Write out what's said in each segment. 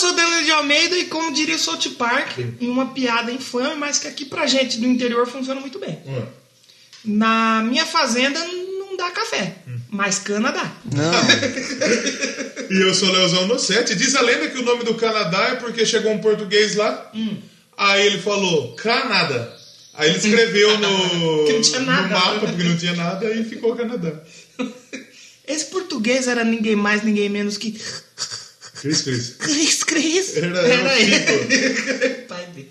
sou Danilo de Almeida e como diria o South Park, em uma piada infame, mas que aqui pra gente do interior funciona muito bem. Hum. Na minha fazenda não dá café, mas cana dá. Não. E eu sou Leozão no 7. Diz a lenda que o nome do Canadá é porque chegou um português lá. Hum. Aí ele falou Canadá. Aí ele escreveu no, Que não tinha nada. no mapa, porque não tinha nada, e ficou Canadá. Esse português era ninguém mais, ninguém menos que Cris, Cris. Cris Cris. Era- era o ele. Pai dele.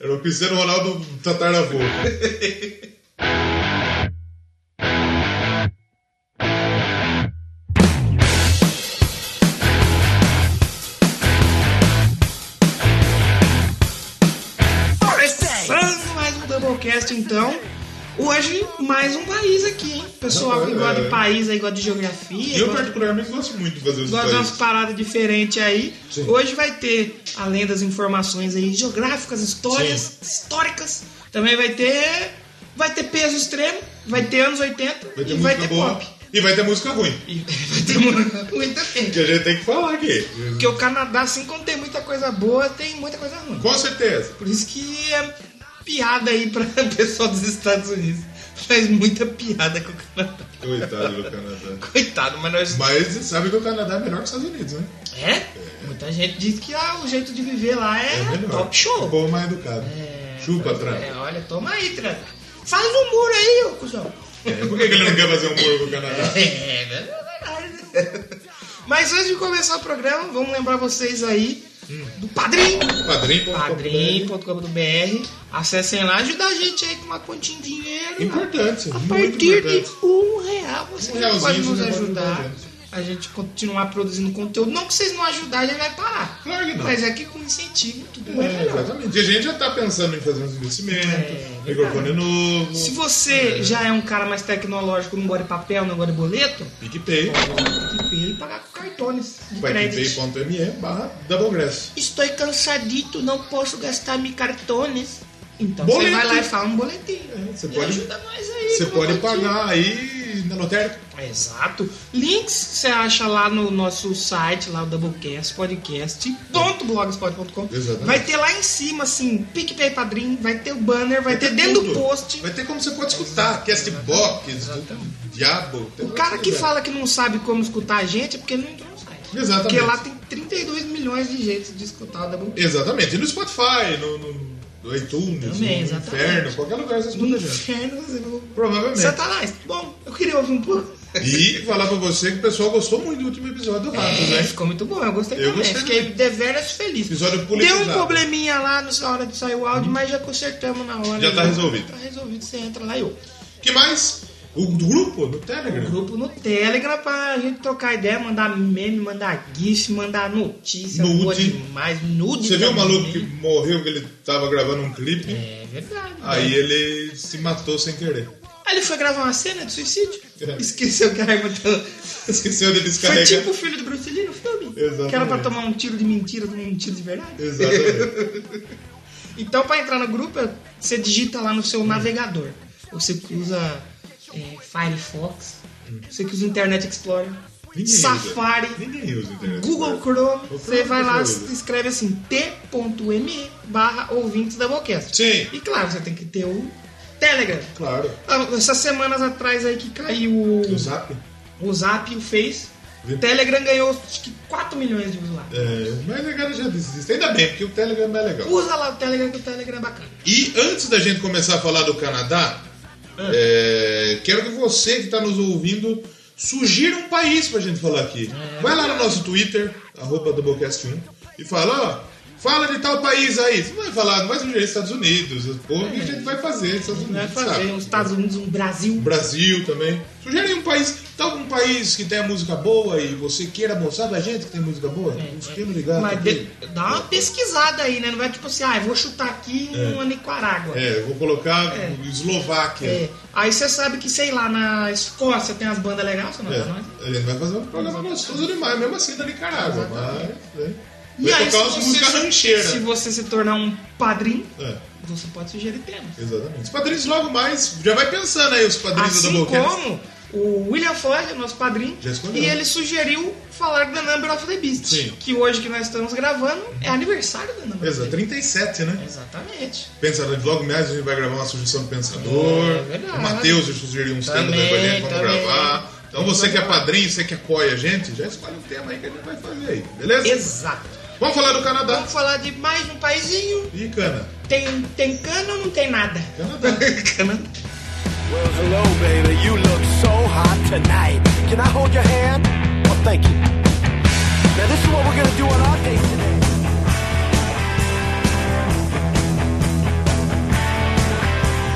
Era o Cristiano Ronaldo Tataravô. Mais um Doublecast, então. Hoje, mais um país aqui, hein? Pessoal que É. gosta de país aí, gosta de geografia, Eu gosta, particularmente gosto muito de fazer os gosta de umas paradas diferentes aí. Sim. Hoje vai ter, além das informações aí geográficas, histórias, históricas, também vai ter. Vai ter peso extremo, vai ter anos 80 Vai ter e música vai ter boa. pop. E vai ter música ruim. E vai ter mu- muita gente. Que a gente tem que falar aqui. Porque o Canadá, assim como tem muita coisa boa, tem muita coisa ruim. Com certeza. Por isso que é piada aí pra pessoal dos Estados Unidos. Faz muita piada com o Canadá. Coitado do Canadá. Coitado, mas nós. Mas sabe que o Canadá é melhor que os Estados Unidos, né? É? Muita gente diz que ah, o jeito de viver lá é, É top O show. povo mais educado. É, Chupa, Trump. é, olha, toma aí, Trump. Faz um muro aí, ô cuzão. É, por que, ele não quer fazer um muro com o Canadá? É, verdade. Mas antes de começar o programa, vamos lembrar vocês aí do Padrim. Padrim.com.br. Acessem lá, ajuda a gente aí com uma continha de dinheiro. Importante, A partir de um real você Um pode nos ajudar. a gente. Continuar produzindo conteúdo. Não que vocês não ajudarem, a gente vai parar. Claro que não. Mas é que com incentivo tudo é, É, melhor. exatamente. E a gente já tá pensando em fazer uns investimentos, É, microfone novo, Se você já é um cara mais tecnológico, não gosta de papel, não gosta de boleto, PicPay, pagar com cartões de crédito. picpay.me barra Doublegrass. Estou cansadito, não posso gastar meus cartões. Então Boleto. você vai lá e fala um boletinho. você e pode- ajuda nós aí. Você pode pagar aí na lotérica. Exato. Links você acha lá no nosso site, lá o doublecast.podcast.blogspot.com. Exatamente. Vai ter lá em cima, assim, PicPay Padrim, vai ter o banner, vai, ter dentro tudo. do post. Vai ter como você pode escutar, Castbox, Diabo. O cara que fala que não sabe como escutar a gente é porque não entrou no site. Exatamente. Porque lá tem 32 milhões de jeitos de escutar o Doublecast. Exatamente. E no Spotify, no, no, no iTunes, Também, no exatamente. Inferno, qualquer lugar você No gente. inferno você. Provavelmente. Satanás, bom, eu queria ouvir um pouco. E falar pra você que o pessoal gostou muito do último episódio do Ratos, É, né? ficou muito bom, eu gostei Eu também. gostei Fiquei também. deveras feliz. Episódio Deu politizado. um probleminha lá na hora de sair o áudio, mas já consertamos na hora. Já tá resolvido. Tá resolvido, você entra lá e eu. que mais? O do grupo, no Telegram. Grupo no Telegram pra gente trocar ideia, mandar meme, mandar gif, mandar notícia. Nude. boa demais, nude. Você viu o maluco que morreu, que ele tava gravando um clipe? É verdade. Aí ele se matou sem querer. Aí ele foi gravar uma cena de suicídio. É. Esqueceu que a arma tava... Esqueceu de Foi descarregar. tipo o filho do Bruce Lee no filme. Exatamente. Que era pra tomar um tiro de mentira, tomar um tiro de verdade. Exatamente. Então, para entrar no grupo, você digita lá no seu navegador. Você usa é, Firefox, você que usa Internet Explorer, Ninguém Safari, usa. Google Chrome. Você vai lá e escreve assim: t.me barra ouvintes da Vocast. Sim. E claro, você tem que ter o Telegram. Claro. Ah, Essas semanas atrás aí que caiu o, O Zap? o Zap e o Face. O Telegram ganhou acho que 4 milhões de usuários. É, mas a galera já desiste. Ainda bem, porque o Telegram é legal. Usa lá o Telegram que o Telegram é bacana. E antes da gente começar a falar do Canadá, é, quero que você que está nos ouvindo sugira um país pra gente falar aqui. Vai lá no nosso Twitter, arroba Doublecast1, e fala, ó, fala de tal país aí. Você não vai falar, não vai sugerir Estados Unidos. Pô, o que a gente vai fazer? Estados Unidos, Vai fazer sabe? os Estados Unidos, um Brasil. Brasil também. Sugere um país, tá algum país que tenha música boa e você queira mostrar pra gente que tem música boa? Um esquema ligado. Mas aqui. de- dá uma pesquisada aí, né? Não vai tipo assim, ah, eu vou chutar aqui uma Nicarágua. É, eu vou colocar É. Eslováquia. É. Aí você sabe que, sei lá, na Escócia tem as bandas legais, você não É, ele vai fazer um programa gostoso demais, mesmo assim da Nicarágua. Mas, E aí, tocar você, músicas rancheiras. se você se tornar um padrinho, É, você pode sugerir temas. exatamente. Os padrinhos logo mais, já vai pensando aí os padrinhos Assim da Doublecast. como o William Floyd, nosso padrinho, e ele sugeriu falar da Number of the Beast. Sim. Que hoje que nós estamos gravando é aniversário da Number Exato, of the 37, né? Beast. Exatamente. Pensador, logo mais a gente vai gravar uma sugestão do Pensador. É o Matheus sugeriu uns temas pra gente, vamos também. gravar. Então você que é padrinho, você que apoia a gente, já escolhe um tema aí que a gente vai fazer aí, beleza? Exato. Vamos falar do Canadá. Vamos falar de mais um paizinho. E cana. Tem, tem cana ou não tem nada? Canadá. Cana. Well, hello, baby. You look so hot tonight. Can I hold your hand? Oh, thank you. Now, this is what we're gonna do on our date today.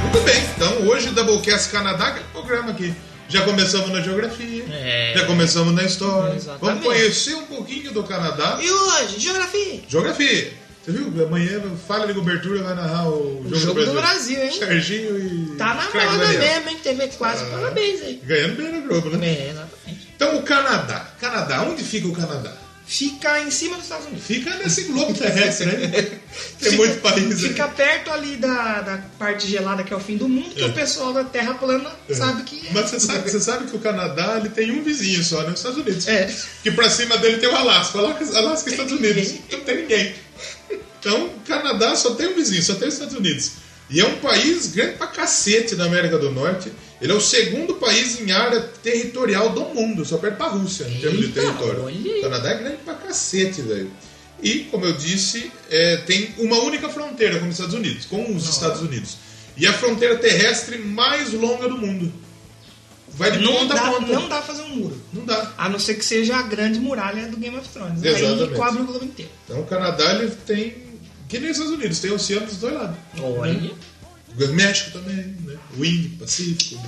Muito bem, então hoje Doublecast Canadá, aquele programa aqui. Já começamos na geografia, É. já começamos na história. Exatamente. Vamos conhecer um pouquinho do Canadá. E hoje, geografia. Geografia. Você viu? Amanhã Falha de Cobertura vai narrar o jogo, jogo do Brasil, hein? Serginho e. Tá na Craig moda Daniel. mesmo, hein? TV quase. Parabéns aí. Ganhando bem na Globo, né? É, exatamente. Então o Canadá. Canadá, onde fica o Canadá? Fica em cima dos Estados Unidos. Fica nesse globo terrestre, né? Tem muito país Fica aí. perto ali da, da parte gelada que é o fim do mundo, que É. o pessoal da Terra plana sabe que é. Mas você sabe, você sabe que o Canadá ele tem um vizinho só, né? Os Estados Unidos. É. Que pra cima dele tem o Alasca. O Alasca, Alasca e Estados Unidos. ninguém. Não tem ninguém. Então, o Canadá só tem um vizinho, só tem os Estados Unidos. E é um país grande pra cacete na América do Norte. Ele é o segundo país em área territorial do mundo, só perto pra Rússia, em termos de território. olha. O Canadá é grande pra cacete, velho. E, como eu disse, é, tem uma única fronteira com os Estados Unidos, com os Estados Unidos. E a fronteira terrestre mais longa do mundo. Vai de Não ponta a dá, ponta. não dá pra fazer um muro. Não dá. A não ser que seja a grande muralha do Game of Thrones. Exatamente. Aí cobre o globo inteiro. Então o Canadá ele tem. Que nem os Estados Unidos, tem oceano dos dois lados. Olha. O México também, né? O Índico, Pacífico.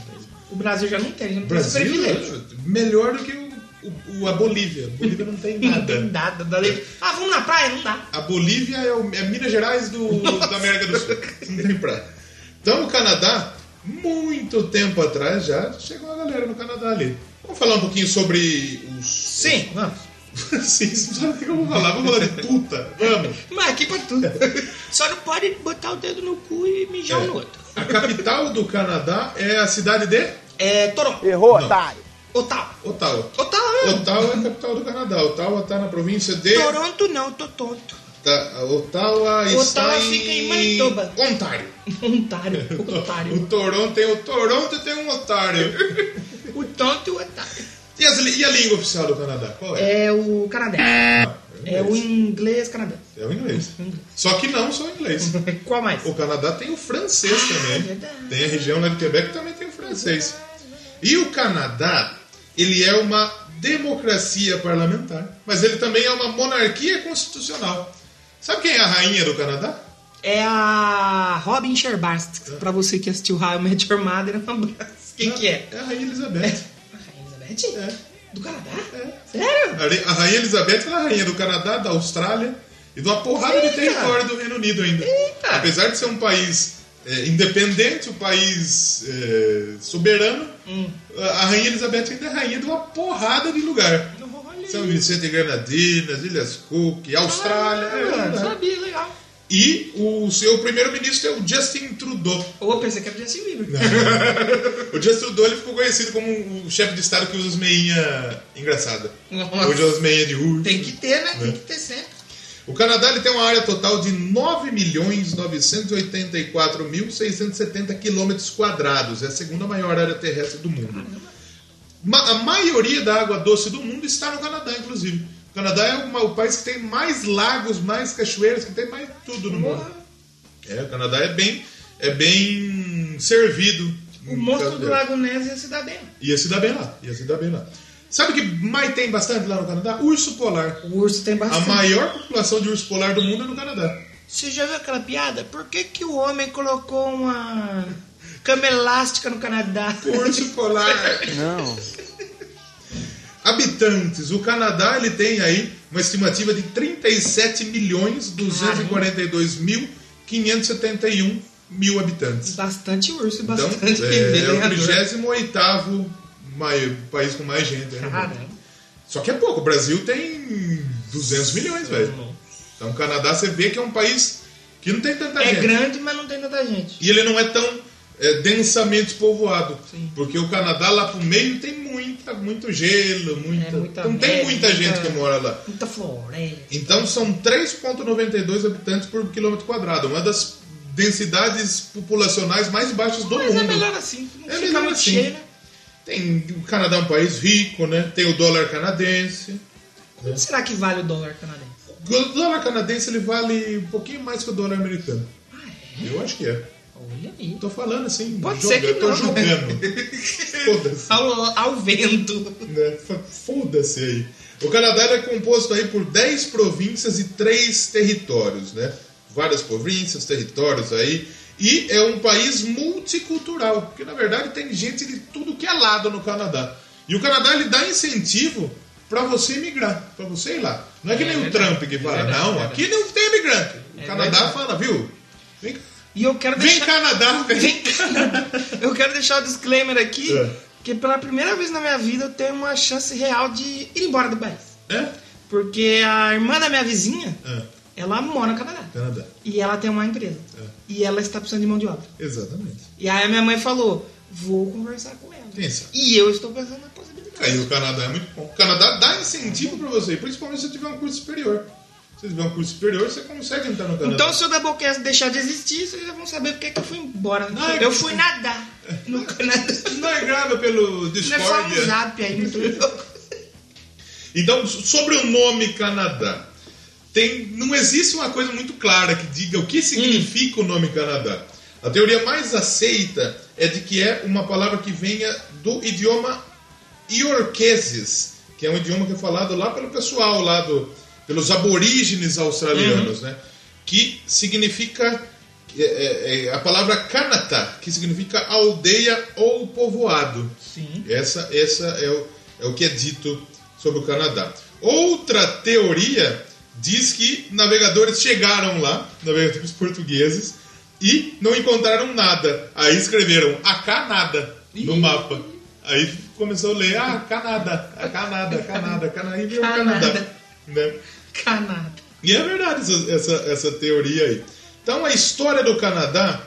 O Brasil já não tem, já não O tem Brasil privilégio. é melhor do que o, o- a Bolívia. A Bolívia não tem Não tem nada. nada. Dali. Ah, vamos na praia? Não dá. A Bolívia é, o, é Minas Gerais do, da América do Sul. Não tem praia. Então o Canadá, muito tempo atrás já chegou a galera no Canadá ali. Vamos falar um pouquinho sobre os. Sim, vamos. Sim, você não sabe o que eu vou falar. Vamos falar de puta. Vamos. Mas aqui pra tudo. Só não pode botar o dedo no cu e mijar um É. no outro. A capital do Canadá é a cidade de É Toronto. Errou, Não. otário. Ottawa. Ottawa. Ottawa. Ottawa é a capital do Canadá. Ottawa está na província de. Toronto não, tô tonto. Tá, Ottawa está Ottawa fica em Manitoba. Ontário. Ontário. O Otário. Toronto tem o Toronto e tem um Ontário. O tonto e o otário. E, as e a língua oficial do Canadá? Qual é? É o canadense. Ah, É o inglês canadense. É o inglês. Só que não só o inglês. Qual mais? O Canadá tem o francês Ah, também. verdade. Tem a região lá de Quebec que também tem o francês. E o Canadá, ele é uma democracia parlamentar, mas ele também é uma monarquia constitucional. Sabe quem é a rainha do Canadá? É a Robin Sherbast. Pra você que assistiu How I Met Your Mother, um abraço. Quem que é? É a rainha Elizabeth. Elizabeth? É. Do Canadá? É. Sério? A rainha Elizabeth é a rainha do Canadá, da Austrália e de uma porrada de Eita! território do Reino Unido ainda. Eita! Apesar de ser um país é, independente, um país é, soberano, Hum. a rainha Elizabeth ainda é rainha de uma porrada de lugar. São. Vicente e Granadinas, Ilhas Cook, Austrália. é, Ah, é. sabia, legal. E o seu primeiro-ministro é o Justin Trudeau. Ô, pensei que era Justin Bieber. O Justin Trudeau ele ficou conhecido como o chefe de estado que usa as meinhas engraçadas. Nossa. Hoje as meinhas de urso. Tem que ter, né? Tem Né? que ter sempre. O Canadá ele tem uma área total de 9.984.670 quilômetros quadrados. É a segunda maior área terrestre do mundo. Ma- a maioria da água doce do mundo está no Canadá, inclusive. O Canadá é uma- o país que tem mais lagos, mais cachoeiras, que tem mais tudo no mundo. É, o Canadá é bem, é bem servido. O monstro do. Lago Ness ia se dar bem. Ia se dar bem lá, ia se dar bem lá. Sabe o que mais tem bastante lá no Canadá? Urso polar. O urso tem A bastante. maior população de urso polar do mundo é no Canadá. Você já viu aquela piada? Por que, que o homem colocou uma cama elástica no Canadá? Urso polar. Não. Habitantes. O Canadá ele tem aí uma estimativa de 37 milhões 242 mil 571 mil habitantes. Bastante urso e Então, bastante é, é o vereador. 38 mai- país com mais gente. Né? Só que é pouco. O Brasil tem 200 milhões, velho. Então o Canadá você vê que é um país que não tem tanta É gente. grande, mas não tem tanta gente. E ele não é tão é, densamente povoado. Sim. Porque o Canadá lá pro meio tem muita, muito gelo, muita. É, muita não tem muita muita- gente que mora lá. Muita floresta. Então são 3,92 habitantes por quilômetro quadrado, uma das densidades populacionais mais baixas do Mas mundo. é melhor assim. Não É fica melhor muito assim. cheio, né? Tem, o Canadá é um país rico, né? Tem o dólar canadense. Quanto será que vale o dólar canadense? O dólar canadense ele vale um pouquinho mais que o dólar americano. Ah, é? Eu acho que é. Olha aí. Tô falando assim, Pode joga- ser que tô não, julgando. Foda-se. Ao, ao vento. né? Foda-se aí. O Canadá é composto aí por 10 províncias e 3 territórios, né? Várias províncias, territórios aí. E é um país multicultural, porque na verdade tem gente de tudo que é lado no Canadá. E o Canadá ele dá incentivo para você emigrar, para você ir lá. Não é que É nem o verdade. Trump que É fala, verdade, não, é aqui não tem imigrante. O É Canadá verdade. fala, viu? Vem, E eu quero vem deixar. Canadá, vem. Vem Canadá. Eu quero deixar o disclaimer aqui, É. que pela primeira vez na minha vida eu tenho uma chance real de ir embora do país. É? Porque a irmã da minha vizinha, É, ela mora no Canadá. Canadá. E ela tem uma empresa. É. E ela está precisando de mão de obra. Exatamente. E aí a minha mãe falou, vou conversar com ela. Sabe? E eu estou pensando na possibilidade. Aí o Canadá é muito bom. O Canadá dá incentivo pra você, principalmente se você tiver um curso superior. Você tiver um curso superior, você consegue entrar no Canadá. Então, se o Doublecast deixar de existir, vocês já vão saber porque que eu fui embora. Não, é eu fui nadar no Canadá. não é grave pelo Não é Discord. só um zap aí, muito louco. Então, sobre o nome Canadá, tem, não existe uma coisa muito clara que diga o que significa o nome Canadá. A teoria mais aceita é de que é uma palavra que venha do idioma iorqueses, que é um idioma que é falado lá pelo pessoal, lá do, pelos aborígenes australianos, né? Que significa é, é, é, a palavra Kanata, que significa aldeia ou povoado. Sim. Essa, essa é, o, é o que é dito sobre o Canadá. Outra teoria diz que navegadores chegaram lá, navegadores portugueses, e não encontraram nada. Aí escreveram a Canada no mapa. Aí começou a ler, ah, Canadá, a Canada, Canada, Canadá, e virou Canadá. Né? Canadá. E é verdade essa, essa, essa teoria aí. Então a história do Canadá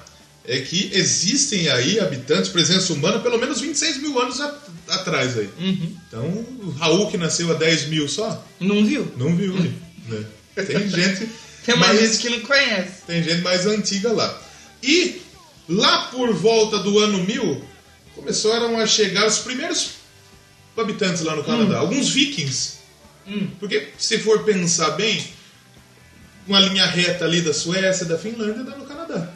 é que existem aí habitantes, presença humana, pelo menos 26 mil anos a- atrás aí. Uhum. Então o Raul que nasceu há 10 mil só, Não viu? não viu, né? Tem gente, Tem mais, gente que não conhece. tem gente mais antiga lá. E lá por volta do ano 1000 começaram a chegar os primeiros habitantes lá no Canadá, alguns vikings. Hum. Porque se for pensar bem, uma linha reta ali da Suécia, da Finlândia, dá no Canadá.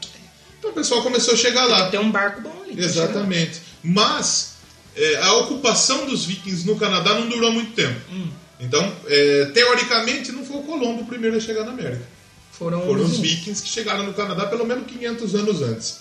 Então o pessoal começou a chegar lá. Tem um barco bom ali. Exatamente. Mas é, a ocupação dos vikings no Canadá não durou muito tempo. Hum. Então, é, teoricamente, não foi o Colombo o primeiro a chegar na América. Foram, Foram os vikings que chegaram no Canadá pelo menos 500 anos antes.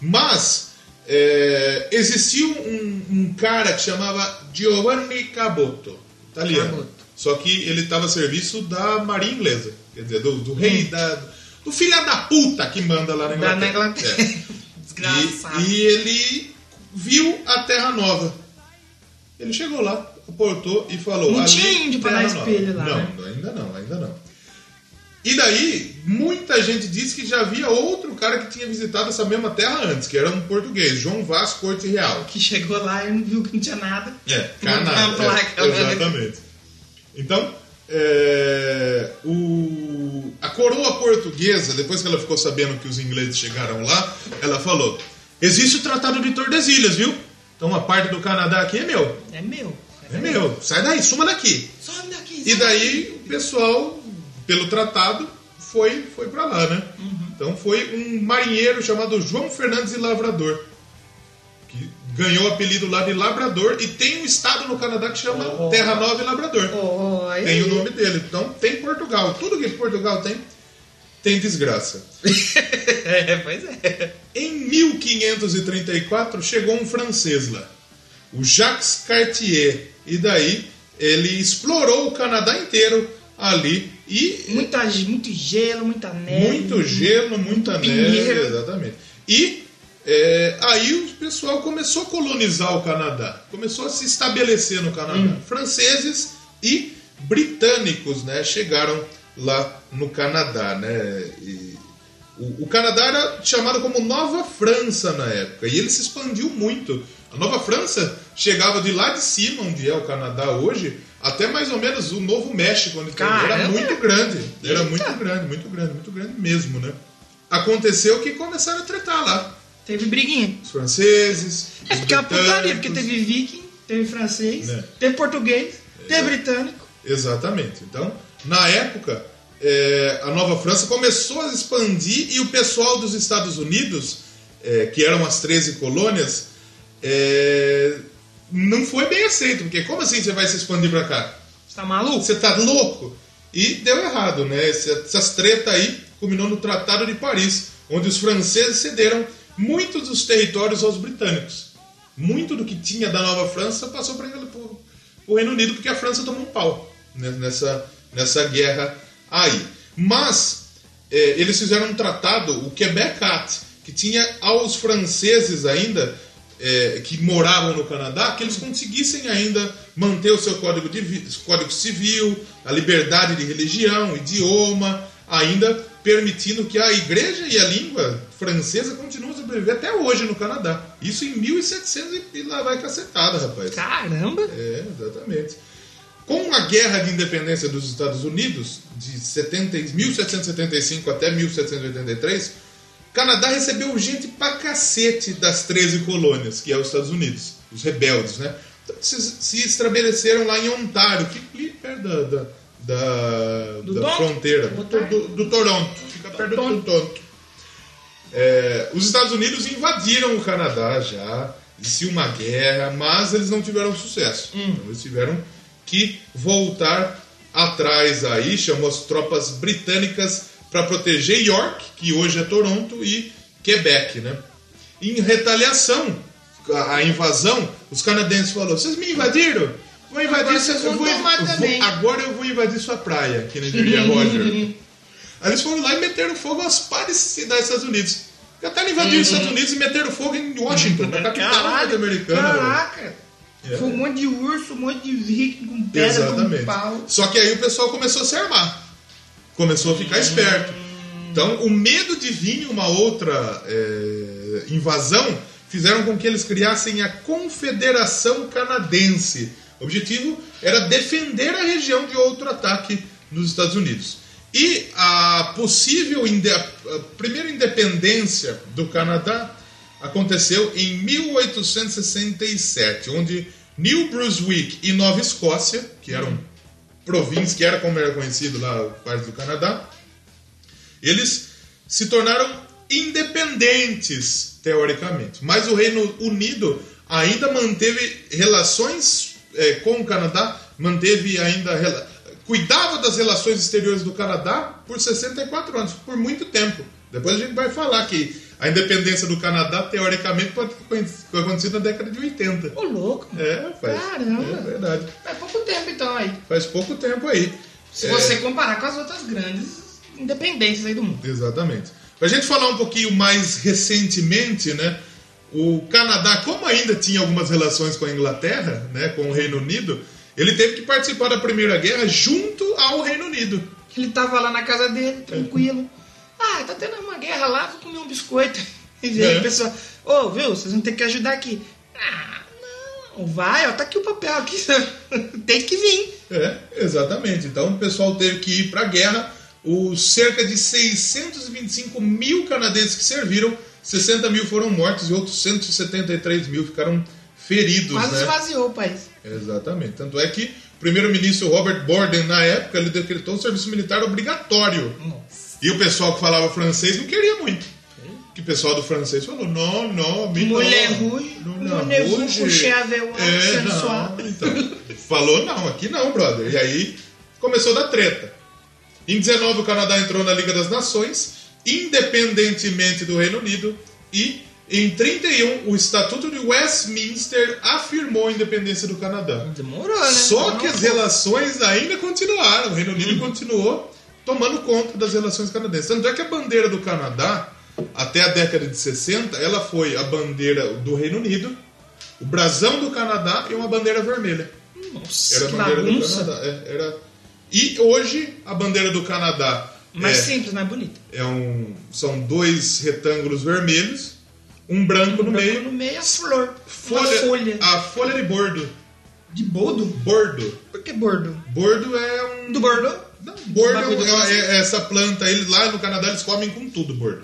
Mas é, existiu um, um cara que chamava Giovanni Caboto, italiano. Caboto. Só que ele estava a serviço da marinha inglesa, quer dizer, do, do rei, da, do filho da puta que manda lá na Inglaterra. na Inglaterra. É. Desgraçado. E, e ele viu a Terra Nova. Ele chegou lá, aportou e falou. Não "Ali, tinha índio pra Terra dar Nova." espelho lá, Não, né? ainda não, ainda não. E daí, muita gente disse que já havia outro cara que tinha visitado essa mesma terra antes, que era um português, João Vaz Corte Real. Que chegou lá e não viu que não tinha nada. É, placa, é, né? exatamente. Então, é, o, a coroa portuguesa, depois que ela ficou sabendo que os ingleses chegaram lá, ela falou: existe o Tratado de Tordesilhas, viu? Então a parte do Canadá aqui é meu. É meu. É meu. Sai daí, suma daqui. Some daqui. E some daí o pessoal, pelo tratado, foi, foi para lá, né? Uhum. Então foi um marinheiro chamado João Fernandes de Lavrador, ganhou o apelido lá de Labrador e tem um estado no Canadá que chama Oh. Terra Nova e Labrador. Oh, aí- Tem o nome dele. Então tem Portugal. Tudo que Portugal tem, tem desgraça. é, pois é. Em 1534 chegou um francês lá, o Jacques Cartier, e daí ele explorou o Canadá inteiro ali e Muita, muito gelo, muita neve. muito gelo, muita neve, pinheiro. exatamente. E é, aí o pessoal começou a colonizar o Canadá, começou a se estabelecer no Canadá. Hum. Franceses e britânicos, né, chegaram lá no Canadá, né? E O, o Canadá era chamado como Nova França na época e ele se expandiu muito. A Nova França chegava de lá de cima, onde é o Canadá hoje, até mais ou menos o Novo México, onde era Caramba! muito grande. Era muito grande, muito grande, muito grande mesmo, né? Aconteceu que começaram a tretar lá. Teve briguinha. Os franceses, É porque é uma putaria, porque teve viking, teve francês, Né. teve português, teve britânico. Exatamente. Então, na época, é, a Nova França começou a expandir e o pessoal dos Estados Unidos, é, que eram as 13 colônias, é, não foi bem aceito, porque como assim você vai se expandir para cá? Você tá maluco? Você tá louco? E deu errado, né? Essa- Essas tretas aí culminou no Tratado de Paris, onde os franceses cederam muitos dos territórios aos britânicos. Muito do que tinha da Nova França passou para o Reino Unido, porque a França tomou um pau nessa, nessa guerra aí. Mas é, eles fizeram um tratado, o Quebec Act, que tinha aos franceses ainda é, que moravam no Canadá, que eles conseguissem ainda manter o seu código, de, código civil, a liberdade de religião, idioma, ainda permitindo que a igreja e a língua francesa continuem a sobreviver até hoje no Canadá. Isso em 1700 e lá vai cacetada, rapaz. Caramba! É, exatamente. Com a Guerra de Independência dos Estados Unidos, de 70, 1775 até 1783, Canadá recebeu gente pra cacete das 13 colônias, que é os Estados Unidos, os rebeldes, né? Então, se, se estabeleceram lá em Ontário, que ali perto da, da, da, Do da Toronto? fronteira, do, do- do Toronto, fica perto do Toronto. É, os Estados Unidos invadiram o Canadá já, existiu uma guerra, mas eles não tiveram sucesso. Então, eles tiveram que voltar atrás aí, chamou as tropas britânicas para proteger York, que hoje é Toronto, e Quebec, né? Em retaliação à à invasão, os canadenses falaram: vocês me invadiram? Vou invadir eu vou- vou- também." Agora eu vou invadir sua praia, que nem diria Roger. Aí eles foram lá e meteram fogo às pares cidades dos Estados Unidos. Já tá invadindo os Estados Unidos e meteram fogo em Washington, na capital norte-americana. velho. Caraca! É. Foi um monte de urso, um monte de viking com pedra, Exatamente. com pau. Só que aí o pessoal começou a se armar. Começou a ficar esperto. Então, o medo de vir uma outra é, invasão fizeram com que eles criassem a Confederação Canadense. O objetivo era defender a região de outro ataque nos Estados Unidos. E a possível inde- a primeira independência do Canadá aconteceu em 1867, onde New Brunswick e Nova Escócia, que eram províncias, que era como era conhecido lá parte do Canadá, eles se tornaram independentes, teoricamente. Mas o Reino Unido ainda manteve relações eh, com o Canadá, manteve ainda. cuidava das relações exteriores do Canadá por 64 anos, por muito tempo. Depois a gente vai falar que a independência do Canadá, teoricamente, pode ter acontecido na década de 80. Ô, louco! É, faz. Caramba. É verdade. Faz pouco tempo então aí. Faz pouco tempo aí. Se É. você comparar com as outras grandes independências aí do mundo. Exatamente. Pra gente falar um pouquinho mais recentemente, né? O Canadá, como ainda tinha algumas relações com a Inglaterra, né, com o Reino Unido, ele teve que participar da Primeira Guerra junto ao Reino Unido. Ele tava lá na casa dele, tranquilo. Ah, tá tendo uma guerra lá, vou comer um biscoito. E aí É. a pessoa, ô, viu, vocês vão ter que ajudar aqui. Ah, não, vai, ó, tá aqui o papel aqui. Tem que vir. É, exatamente. Então o pessoal teve que ir para a guerra. Os cerca de 625 mil canadenses que serviram, 60 mil foram mortos e outros 173 mil ficaram feridos. Quase né? esvaziou o país. Exatamente. Tanto é que o primeiro-ministro Robert Borden, na época, ele decretou o serviço militar obrigatório. E o pessoal que falava francês não queria muito. Que o pessoal do francês falou: não, não, me Mulher não, mulher moi, É, não, então. Falou: não, aqui não, brother. E aí começou da treta. Em 19, o Canadá entrou na Liga das Nações, independentemente do Reino Unido, e em 31, o Estatuto de Westminster afirmou a independência do Canadá. Demorou, né? Só Demorou que as relações ainda continuaram. O Reino Unido continuou tomando conta das relações canadenses. Tanto é que a bandeira do Canadá, até a década de 60, ela foi a bandeira do Reino Unido, o brasão do Canadá e uma bandeira vermelha. Nossa, Era a que bandeira do. Canadá. é, era... E hoje, a bandeira do Canadá, Mais É. simples, mais bonita. É um, são dois retângulos vermelhos, um branco no Branco meio. no meio, a flor. Folha, folha. A folha de bordo. De bordo? Bordo. Por que bordo? Bordo é um. Do bordo? Não, bordo é, é essa planta. Eles, lá no Canadá eles comem com tudo, bordo.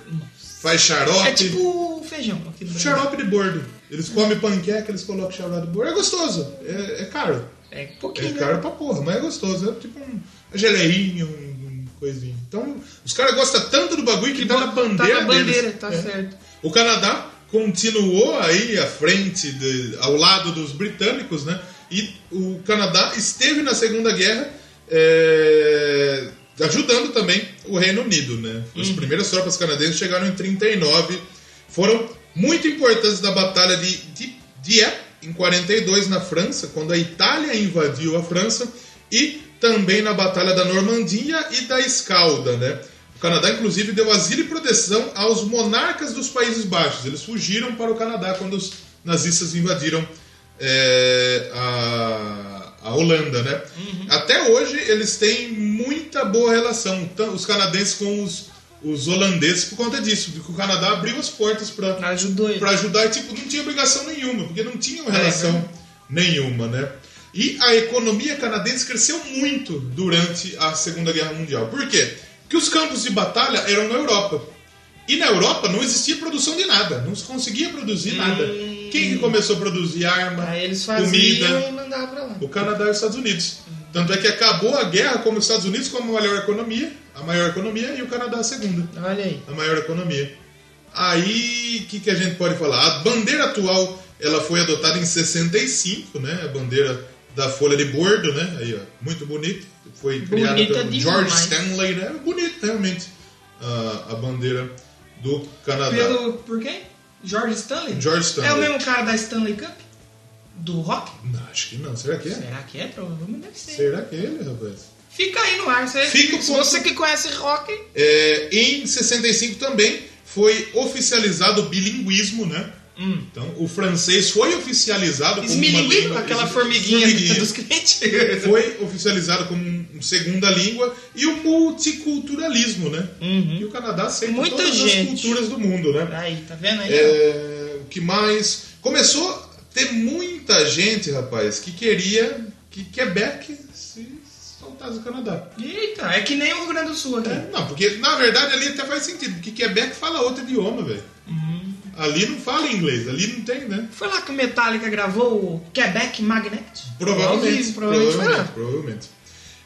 Faz xarope. É tipo feijão aqui no. Xarope de bordo. Eles comem panqueca, eles colocam xarope de bordo. É gostoso. É, é caro. É É pouquinho, né? caro pra porra, mas é gostoso. É tipo um geleinho, um, coisinho. Então, os caras gostam tanto do bagulho que tá na bandeira Tá na bandeira, deles. tá É. certo. O Canadá continuou aí à frente, de- ao lado dos britânicos, né? E o Canadá esteve na Segunda Guerra é, ajudando também o Reino Unido, né? As Uhum. primeiras tropas canadenses chegaram em 39, foram muito importantes na Batalha de Dieppe, em 42, na França, quando a Itália invadiu a França, e também na Batalha da Normandia e da Escalda, né? O Canadá, inclusive, deu asilo e proteção aos monarcas dos Países Baixos. Eles fugiram para o Canadá quando os nazistas invadiram é, a, a Holanda, né? Até hoje, eles têm muita boa relação, os canadenses com os, os holandeses, por conta disso, de que o Canadá abriu as portas para ele. para ajudar e tipo não tinha obrigação nenhuma porque não tinham relação né? nenhuma né e a economia canadense cresceu muito durante a Segunda Guerra Mundial por quê porque os campos de batalha eram na Europa e na Europa não existia produção de nada não se conseguia produzir nada quem que começou a produzir arma faziam comida o Canadá e os Estados Unidos. Tanto é que acabou a guerra como os Estados Unidos como a maior economia, a maior economia e o Canadá a segunda Olha aí. a maior economia. Aí, o que, que a gente pode falar? A bandeira atual, ela foi adotada em 65, né? A bandeira da folha de bordo, né? Aí, ó, muito bonita. Foi criada pelo. George Stanley, né? Bonita, realmente, a, a bandeira do Canadá. Pelo, por quem? George Stanley? George Stanley. É o mesmo cara da Stanley Cup? Do rock? Não, acho que não. Será que é? Será que é? Provavelmente deve ser. Será que é ele, rapaz? Fica aí no ar. Você, Fica se você que conhece rock, É, em 65 também foi oficializado o bilinguismo, né? Hum. Então, o francês foi oficializado como uma língua... aquela formiguinha, formiguinha. dos crentes. Foi oficializado como segunda língua e o multiculturalismo, né? E o Canadá aceita Uhum. Muita todas gente. as culturas do mundo, né? Aí, tá vendo aí? É, o que mais? Começou a ter muita gente, rapaz, que queria que Quebec se soltasse do Canadá. Eita, é que nem o Rio Grande do Sul aqui. É, não, porque na verdade ali até faz sentido, porque Quebec fala outro idioma, velho. Ali não fala inglês, ali não tem, né? Foi lá que o Metallica gravou o Quebec Magnet? Provavelmente. Provavelmente provavelmente. lá. provavelmente.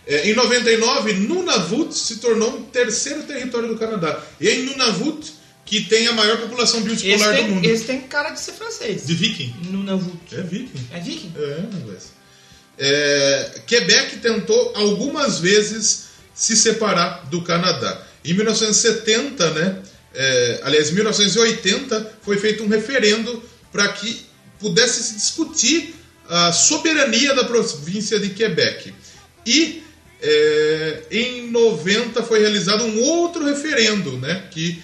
É, em 99, Nunavut se tornou o terceiro território do Canadá. E é em Nunavut que tem a maior população Esse biodipolar do mundo. esse tem cara de ser francês. De viking. Nunavut. É viking. É viking? É, rapaz. É, Quebec tentou algumas vezes se separar do Canadá. Em 1970, né? É, aliás, em 1980, foi feito um referendo para que pudesse se discutir a soberania da província de Quebec. E é, em 90 foi realizado um outro referendo, né? Que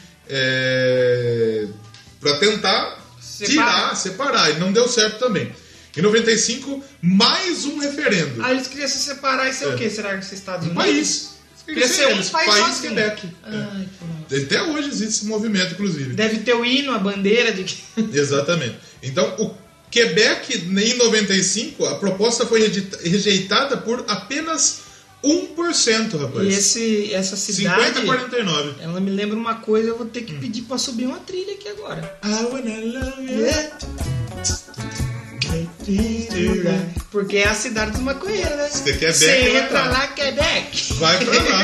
para tentar Separar. tirar, separar, e não deu certo também. Em 95, mais um referendo. Ah, eles queriam se separar e ser É. o quê? Será que ser Estados Um Unidos? país. Um Eles, país país sozinho. Quebec. Ai. É. Até hoje existe esse movimento, inclusive. Deve ter o hino, a bandeira de que. Exatamente. Então, o Quebec, em 95, a proposta foi rejeita- rejeitada por apenas 1%, rapaz. E esse, essa cidade. 50 a 49. Ela me lembra uma coisa, eu vou ter que pedir pra subir uma trilha aqui agora. I wanna love you. Porque é a cidade dos maconheiros, né? Você quer Você vai entra lá. lá, Quebec. Vai pra lá.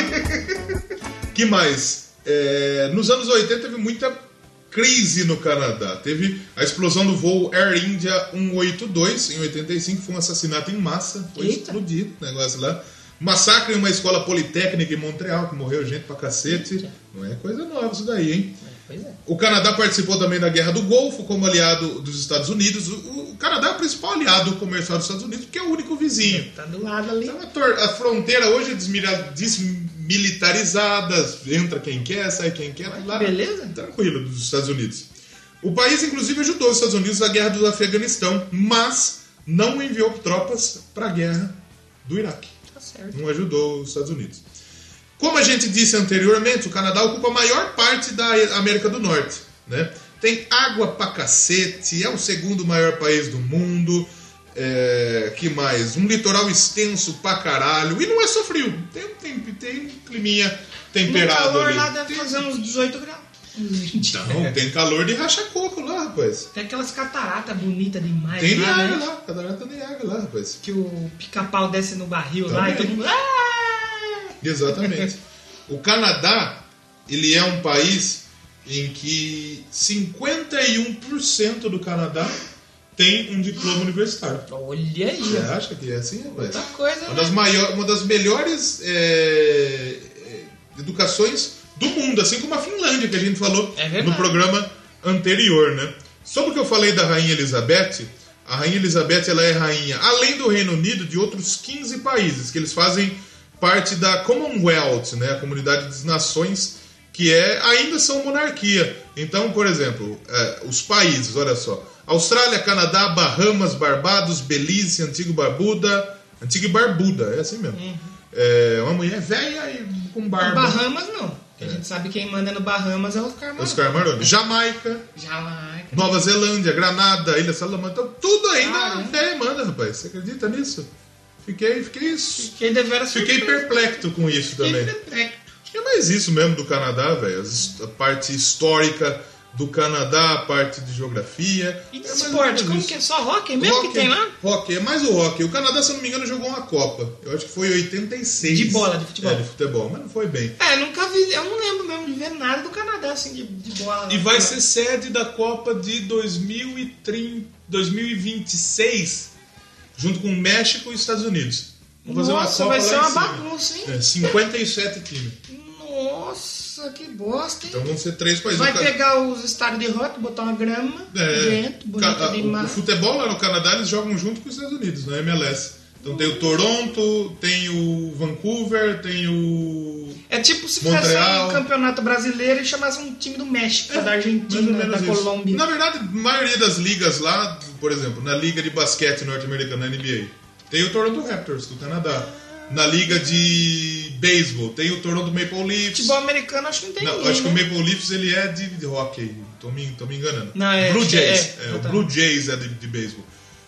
que mais? É, nos anos 80 teve muita crise no Canadá. Teve a explosão do voo Air India 182 em 85, foi um assassinato em massa, foi Eita. explodido o negócio lá. Massacre em uma escola politécnica em Montreal, que morreu gente pra cacete. Não é coisa nova isso daí, hein? Pois é. O Canadá participou também da Guerra do Golfo como aliado dos Estados Unidos. O, o Canadá é o principal aliado comercial dos Estados Unidos, porque é o único vizinho. Tá do lado ali. Então a, a fronteira hoje é desmilitarizada, entra quem quer, sai quem quer, lá beleza. tranquilo dos Estados Unidos. O país inclusive ajudou os Estados Unidos na guerra do Afeganistão, mas não enviou tropas para a guerra do Iraque. Tá certo. Não ajudou os Estados Unidos. Como a gente disse anteriormente, o Canadá ocupa a maior parte da América do Norte, né? Tem água pra cacete, é o segundo maior país do mundo. É, que mais? Um litoral extenso pra caralho. E não é só frio. Tem, tem, tem um climinha No temperado calor ali. lá deve tem, fazer uns 18 graus. Uns 20. Não, tem calor de racha-coco lá, rapaz. Tem aquelas cataratas bonitas demais Tem lá, Niagara né? lá, catarata Niagara lá, rapaz. Que o pica-pau desce no barril lá e Também. todo mundo. "Ah!" Exatamente. o Canadá, ele é um país em que 51% do Canadá tem um diploma universitário. Olha aí, Você acha que é assim, rapaz? Coisa, Uma né? das, maior, uma das melhores é, é, educações do mundo, assim como a Finlândia, que a gente falou É no programa anterior, né? Sobre o que eu falei da Rainha Elizabeth, a Rainha Elizabeth ela é rainha, além do Reino Unido, de outros 15 países, que eles fazem parte da Commonwealth, né? A Comunidade das Nações, que é, ainda são monarquia. Então, por exemplo, é, os países, olha só. Austrália, Canadá, Bahamas, Barbados, Belize, Antigo Barbuda. Antiga e Barbuda, é assim mesmo. É uma mulher velha e com barba. Bahamas não. A gente sabe quem manda no Bahamas é o Oscar Maroni. Oscar Maroni. Jamaica, Jamaica. Nova Zelândia, Granada, Ilha Salomão. Então, tudo ainda Caramba. velha manda, rapaz. Você acredita nisso? Fiquei, fiquei, Fiquei fiquei perplexo com isso Fiquei também. perplexo. Acho que é mais isso mesmo do Canadá, velho. A parte histórica do Canadá, a parte de geografia. E de É esporte, como isso. que é? Só hockey mesmo que tem lá? Hockey, é mais o hockey. O Canadá, se eu não me engano, jogou uma Copa. Eu acho que foi em 86. De bola, de futebol. É, de futebol, mas não foi bem. É, nunca vi, eu não lembro mesmo de ver nada do Canadá, assim, de, de bola. E vai ser sede da Copa de 2030, 2026, junto com México e Estados Unidos. Vamos fazer uma Nossa, Copa vai ser uma bagunça, hein? É, 57 times. Nossa, que bosta, hein? Então vão ser três países. Vai Ca- pegar os estádios de rock, botar uma grama É, dentro, bonita ca- o- futebol lá no Canadá eles jogam junto com os Estados Unidos, na MLS. Então tem o Toronto, tem o Vancouver, tem o. É tipo se fizesse Montreal. um campeonato brasileiro e chamasse um time do México, da mais ou Argentina, da isso. Colômbia. Na verdade, a maioria das ligas lá, por exemplo, na liga de basquete norte-americana, na NBA, tem o Toronto Raptors do Canadá. Na liga de beisebol, tem o Toronto Maple Leafs. Futebol americano acho que não tem Não, ninguém, acho que o né? Maple Leafs ele é de, de hockey. Tô me, tô me enganando. Não, é, Blue que Jays. é, É, o. Blue Jays é de, de beisebol.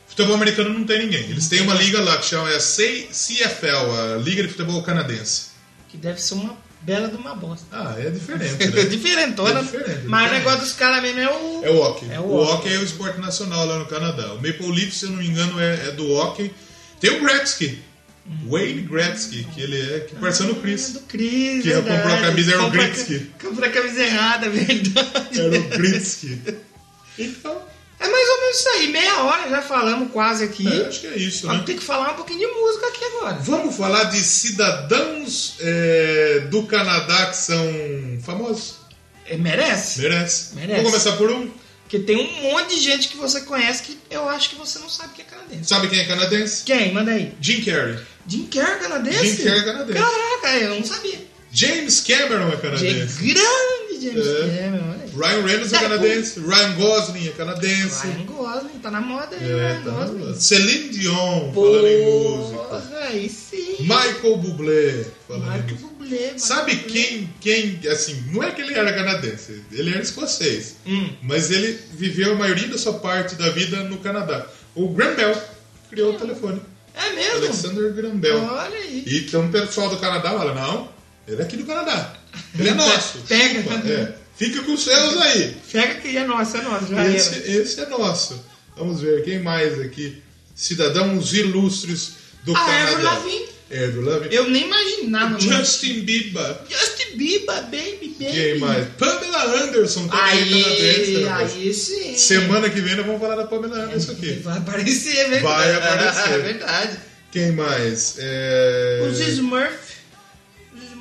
Futebol americano não tem ninguém. Eles têm uma liga lá que chama é CFL, a Liga de Futebol Canadense. Que deve ser uma bela de uma bosta. Ah, é diferente, né? Diferentona. É diferente, mas o diferente. negócio dos caras mesmo é o. É o hockey. É o o hockey. hockey é o esporte nacional lá no Canadá. O Maple Leafs, se eu não me engano, é, é do hockey. Tem o Gretzky. Wayne Gretzky, que ele é que pareceu no É Chris. do Chris, Que verdade. comprou a camisa, era o Gretzky. Comprou a camisa errada, verdade. Era o Gretzky. Então, É mais ou menos isso aí. Meia hora já falamos quase aqui. é, acho que é isso, né? Vamos ter que falar um pouquinho de música aqui agora. Vamos falar de cidadãos é, do Canadá que são famosos? É, merece? Merece. Merece. Vamos começar por um. Porque tem um monte de gente que você conhece que eu acho que você não sabe que é canadense. Sabe quem é canadense? Quem? Manda aí. Jim Carrey. Jim Carrey é canadense? Jim Carrey é canadense. Caraca, eu não sabia. James Cameron é canadense. grande James É. Cameron. olha aí. Ryan Reynolds é É, canadense. Ryan Gosling é canadense. Ryan Gosling, tá na moda aí, É, Ryan tá Gosling. Celine Dion, falando em música. Aí sim. Michael Bublé, falando em Michael música. Bublé. Michael Sabe Bublé. quem, quem, assim, não é que ele era canadense, ele era escocês, Hum. mas ele viveu a maioria da sua parte da vida no Canadá. O Graham Bell criou o telefone. É mesmo? Alexander Graham Bell. Olha aí. E então o pessoal do Canadá fala, não, ele é aqui do Canadá. Ele é nosso. Pega. chupa, é. Fica com os seus aí. Pega que é nosso, é nosso. Já Esse, era. esse é nosso. Vamos ver, quem mais aqui? Cidadãos ilustres do Ah, Canadá. Avril Lavigne. Avril Lavigne. Eu nem imaginava. Justin Bieber. Justin Bieber, baby, baby. Quem mais? Pamela Anderson também canadense. Aí, rapaz. aí sim. Semana que vem nós vamos falar da Pamela Anderson aqui. Vai aparecer, é verdade. Vai aparecer. É verdade. Quem mais? É... O Smurf.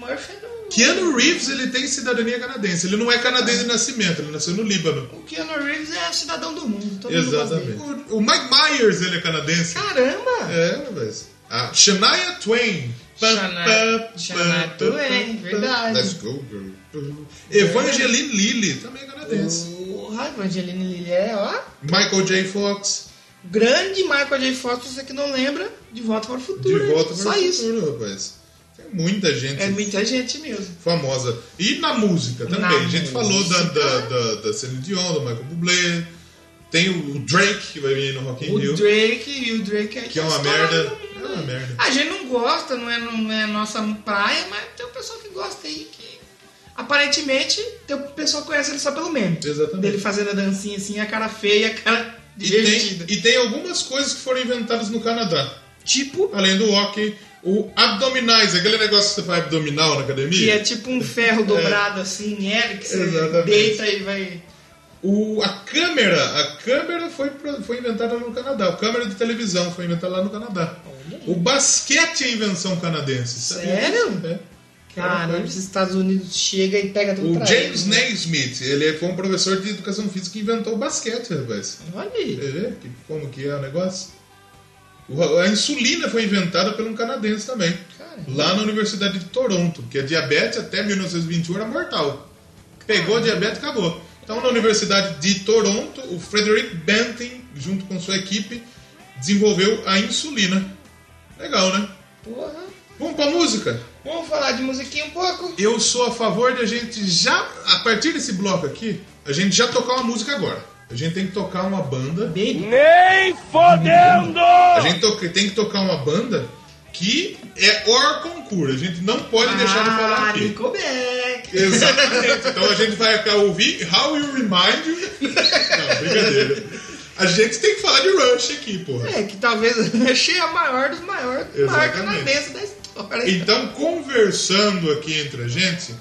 É do... Keanu Reeves ele tem cidadania canadense. Ele não é canadense de nascimento, ele nasceu no Líbano. O Keanu Reeves é cidadão do mundo. Todo mundo Exatamente. dele. O, o Mike Myers ele é canadense. Caramba! É, mas. A Shania Twain. Shania- Twain, verdade. Let's go, girl. Evangeline Lilly, também é canadense. Porra, Evangeline Lilly é, ó. Michael J. Fox, Grande Michael J. Fox, você que não lembra, de volta para o de futuro. volta Só para o futuro, rapaz. Tem muita gente É muita gente mesmo. famosa. E na música também. Na a gente falou da, música. da, da, da Celine Dion, do Michael Bublé. Tem o Drake que vai vir no Rock in O Rio. Drake e o Drake aí Que é uma merda. É uma merda. A gente não gosta, não é, não é nossa praia, mas tem um pessoal que gosta aí que. Aparentemente, tem o pessoal que conhece ele só pelo meme. Exatamente. Dele fazendo a dancinha assim, a cara feia, a cara E tem, divertida. e tem algumas coisas que foram inventadas no Canadá. Tipo, Além do hockey, o abdominais, aquele negócio que você faz abdominal na academia. que é tipo um ferro dobrado assim, em L, que você Exatamente. deita e vai. O, a câmera, a câmera foi, foi inventada no Canadá. A câmera de televisão foi inventada lá no Canadá. O basquete é invenção canadense. sabia Sério? É. Cara, Foi. os Estados Unidos chega e pega tudo O James eles, né? Naismith, ele foi um professor de educação física que inventou o basquete, rapaz. Olha aí. Quer ver que- como que é o negócio? A insulina foi inventada por um canadense também. Caramba. Lá na Universidade de Toronto, porque a diabetes até 1921 era mortal. Pegou a diabetes e acabou. Então, na Universidade de Toronto, o Frederick Banting, junto com sua equipe, desenvolveu a insulina. Legal, né? Porra. Vamos pra música? Vamos falar de musiquinha um pouco? Eu sou a favor de a gente já, a partir desse bloco aqui, a gente já tocar uma música agora. A gente tem que tocar uma banda. Baby. Nem fodendo! A gente to- tem que tocar uma banda que é or concurso. A gente não pode deixar de falar Ah, aqui. Nickelback. Exatamente. Então a gente vai ouvir How You Remind You. Não, brincadeira. A gente tem que falar de Rush aqui, porra. É, que talvez achei a maior dos maiores, maior Exatamente. canadense da história. Então, conversando aqui entre a gente,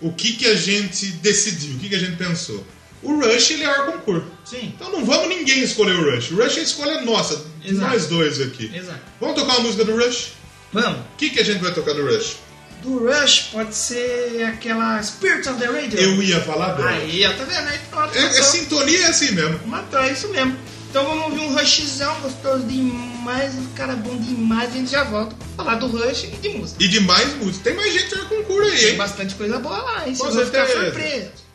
o que, que a gente decidiu? O que, que a gente pensou? O Rush, ele é or concurso. Sim. Então não vamos ninguém escolher o Rush. O Rush é a escolha nossa, de Exato. nós dois aqui. Exato. Vamos tocar uma música do Rush? Vamos. O que, que a gente vai tocar do Rush? Do Rush pode ser aquela Spirits of the Radio. Eu ia falar dela. Aí, ó, tá vendo? Aí pronto. É, é matou. sintonia é assim mesmo. Matou, é isso mesmo. Então vamos ouvir um Rushzão gostoso demais, um cara bom demais, a gente já volta pra falar do Rush e de música. E de mais música. Tem mais gente no concurso aí, Tem hein? bastante coisa boa lá, hein? Vocês vão ficar certeza. surpresos.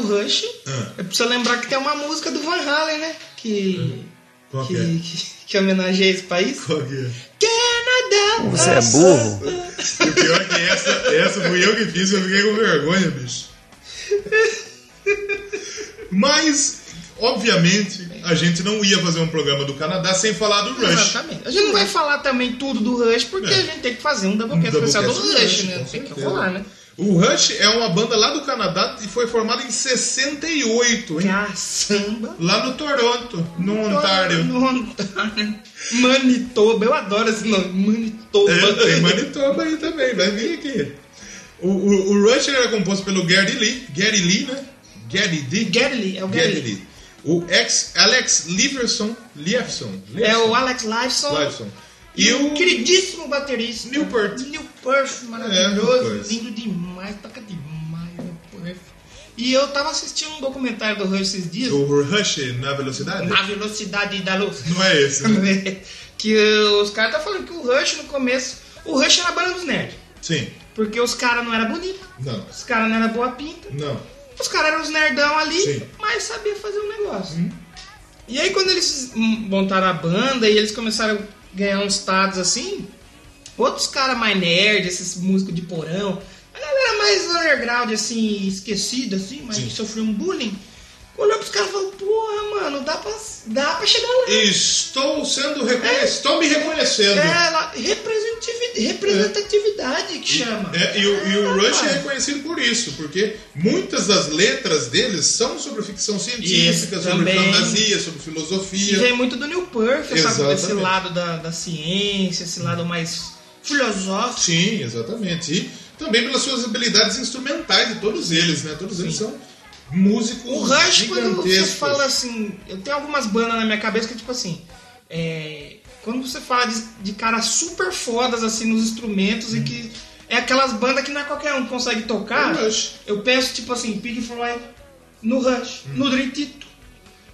Do Rush, Ah. é preciso lembrar que tem uma música do Van Halen, né? Que. Qual que, que é? que, que homenageia esse país. Qual que é? Canadá! Você é burro? E o pior é que essa, essa fui eu que fiz, eu fiquei com vergonha, bicho. Mas, obviamente, a gente não ia fazer um programa do Canadá sem falar do Rush. Exatamente. A gente não vai falar também tudo do Rush, porque É. a gente tem que fazer um Doublecast Um especial do Rush, Rush, né? Tem que certeza. rolar, né? O Rush é uma banda lá do Canadá e foi formada em 68, hein? Caçamba. Lá no Toronto, no Ontário. No Ontário. Manitoba, eu adoro esse nome. Manitoba. É, tem Manitoba aí também, vai vir aqui. O, o, o Rush era composto pelo Gary Lee, Gary Lee, né? Gary D. Gary Lee, é o Gary, Gary Lee. Lee. O ex Alex Liverson, Liefson, É o Alex Lifeson. Liefson. E, o queridíssimo baterista. Newport. Newport, É, maravilhoso. Newport. lindo demais, toca demais, Newport. E eu tava assistindo um documentário do Rush esses dias. o Rush na velocidade? Na velocidade da luz. Não é esse, né? que os caras tá falando que o Rush no começo. O Rush era a banda dos nerds. Sim. Porque os caras não eram bonitos, Não. os caras não eram boa pinta. Não. Os caras eram os nerdão ali, Sim. mas sabia fazer um negócio. E aí quando eles hum, montaram a banda e eles começaram ganhar uns status assim, outros caras mais nerd, esses músicos de porão, a galera mais underground, assim, esquecida, assim, mas Sim. sofreu um bullying, olhou pros caras e falou, porra, mano, dá pra, dá pra chegar lá. Estou sendo reconhecido. Estou me reconhecendo. É, lá, representatividade, representatividade que chama. É, e, o, e o Ah, Rush é reconhecido por isso, porque muitas das letras deles são sobre ficção científica, Isso, sobre também. fantasia, sobre E filosofia. vem muito do New Perth, sabe? Desse Exatamente. lado da, da ciência, esse lado mais filosófico. Sim, exatamente. E também pelas suas habilidades instrumentais de todos eles, né? Todos eles são músicos O Rush, quando você fala assim. Eu tenho algumas bandas na minha cabeça que, tipo assim. é, quando você fala de, de caras super fodas assim nos instrumentos e que. É aquelas bandas que não é qualquer um que consegue tocar. É. Eu penso, tipo assim, Pink Floyd no Rush, Hum. no Dream Tito.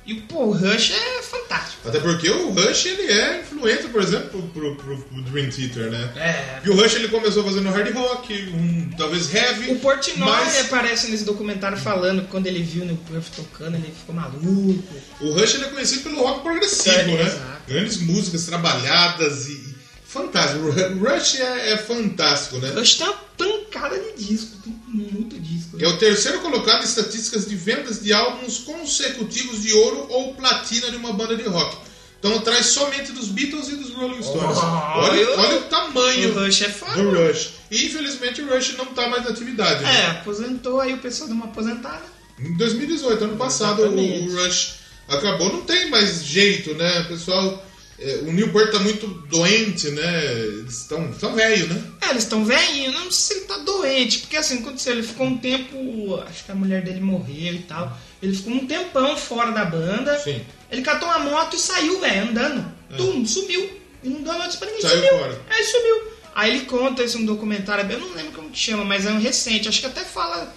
E pô, o Rush é fantástico. Até porque o Rush ele é influente, por exemplo, pro, pro, pro Dream Theater, né? É. E o Rush ele começou fazendo hard rock, um, talvez heavy. O Portnoy mas aparece nesse documentário falando que quando ele viu o Perth tocando, ele ficou maluco. o Rush ele é conhecido pelo rock progressivo, É, né? exato. Grandes músicas trabalhadas e. Fantástico. O Rush é, é fantástico, né? Rush tem uma pancada de disco, tem muito disco. É o terceiro colocado em estatísticas de vendas de álbuns consecutivos de ouro ou platina de uma banda de rock. Então atrás somente dos Beatles e dos Rolling Stones. olha, eu- olha o tamanho O Rush é foda. do Rush. E infelizmente o Rush não está mais na atividade. né? É, aposentou, aí o pessoal deu uma aposentada. Em 2018, ano passado, o, Exatamente. o Rush acabou. Não tem mais jeito, né? O pessoal. É, o Newport tá muito doente, né? Eles estão tão velho, né? É, eles estão velhinhos, não sei se ele tá doente, porque assim, aconteceu, ele ficou um tempo, acho que a mulher dele morreu e tal. Ele ficou um tempão fora da banda. Sim. Ele catou uma moto e saiu, velho, andando. Tum, sumiu. E não deu notícia pra ninguém, Saiu sumiu. fora. Aí sumiu. Aí ele conta isso no documentário, eu não lembro como que chama, mas é um recente. Acho que até fala.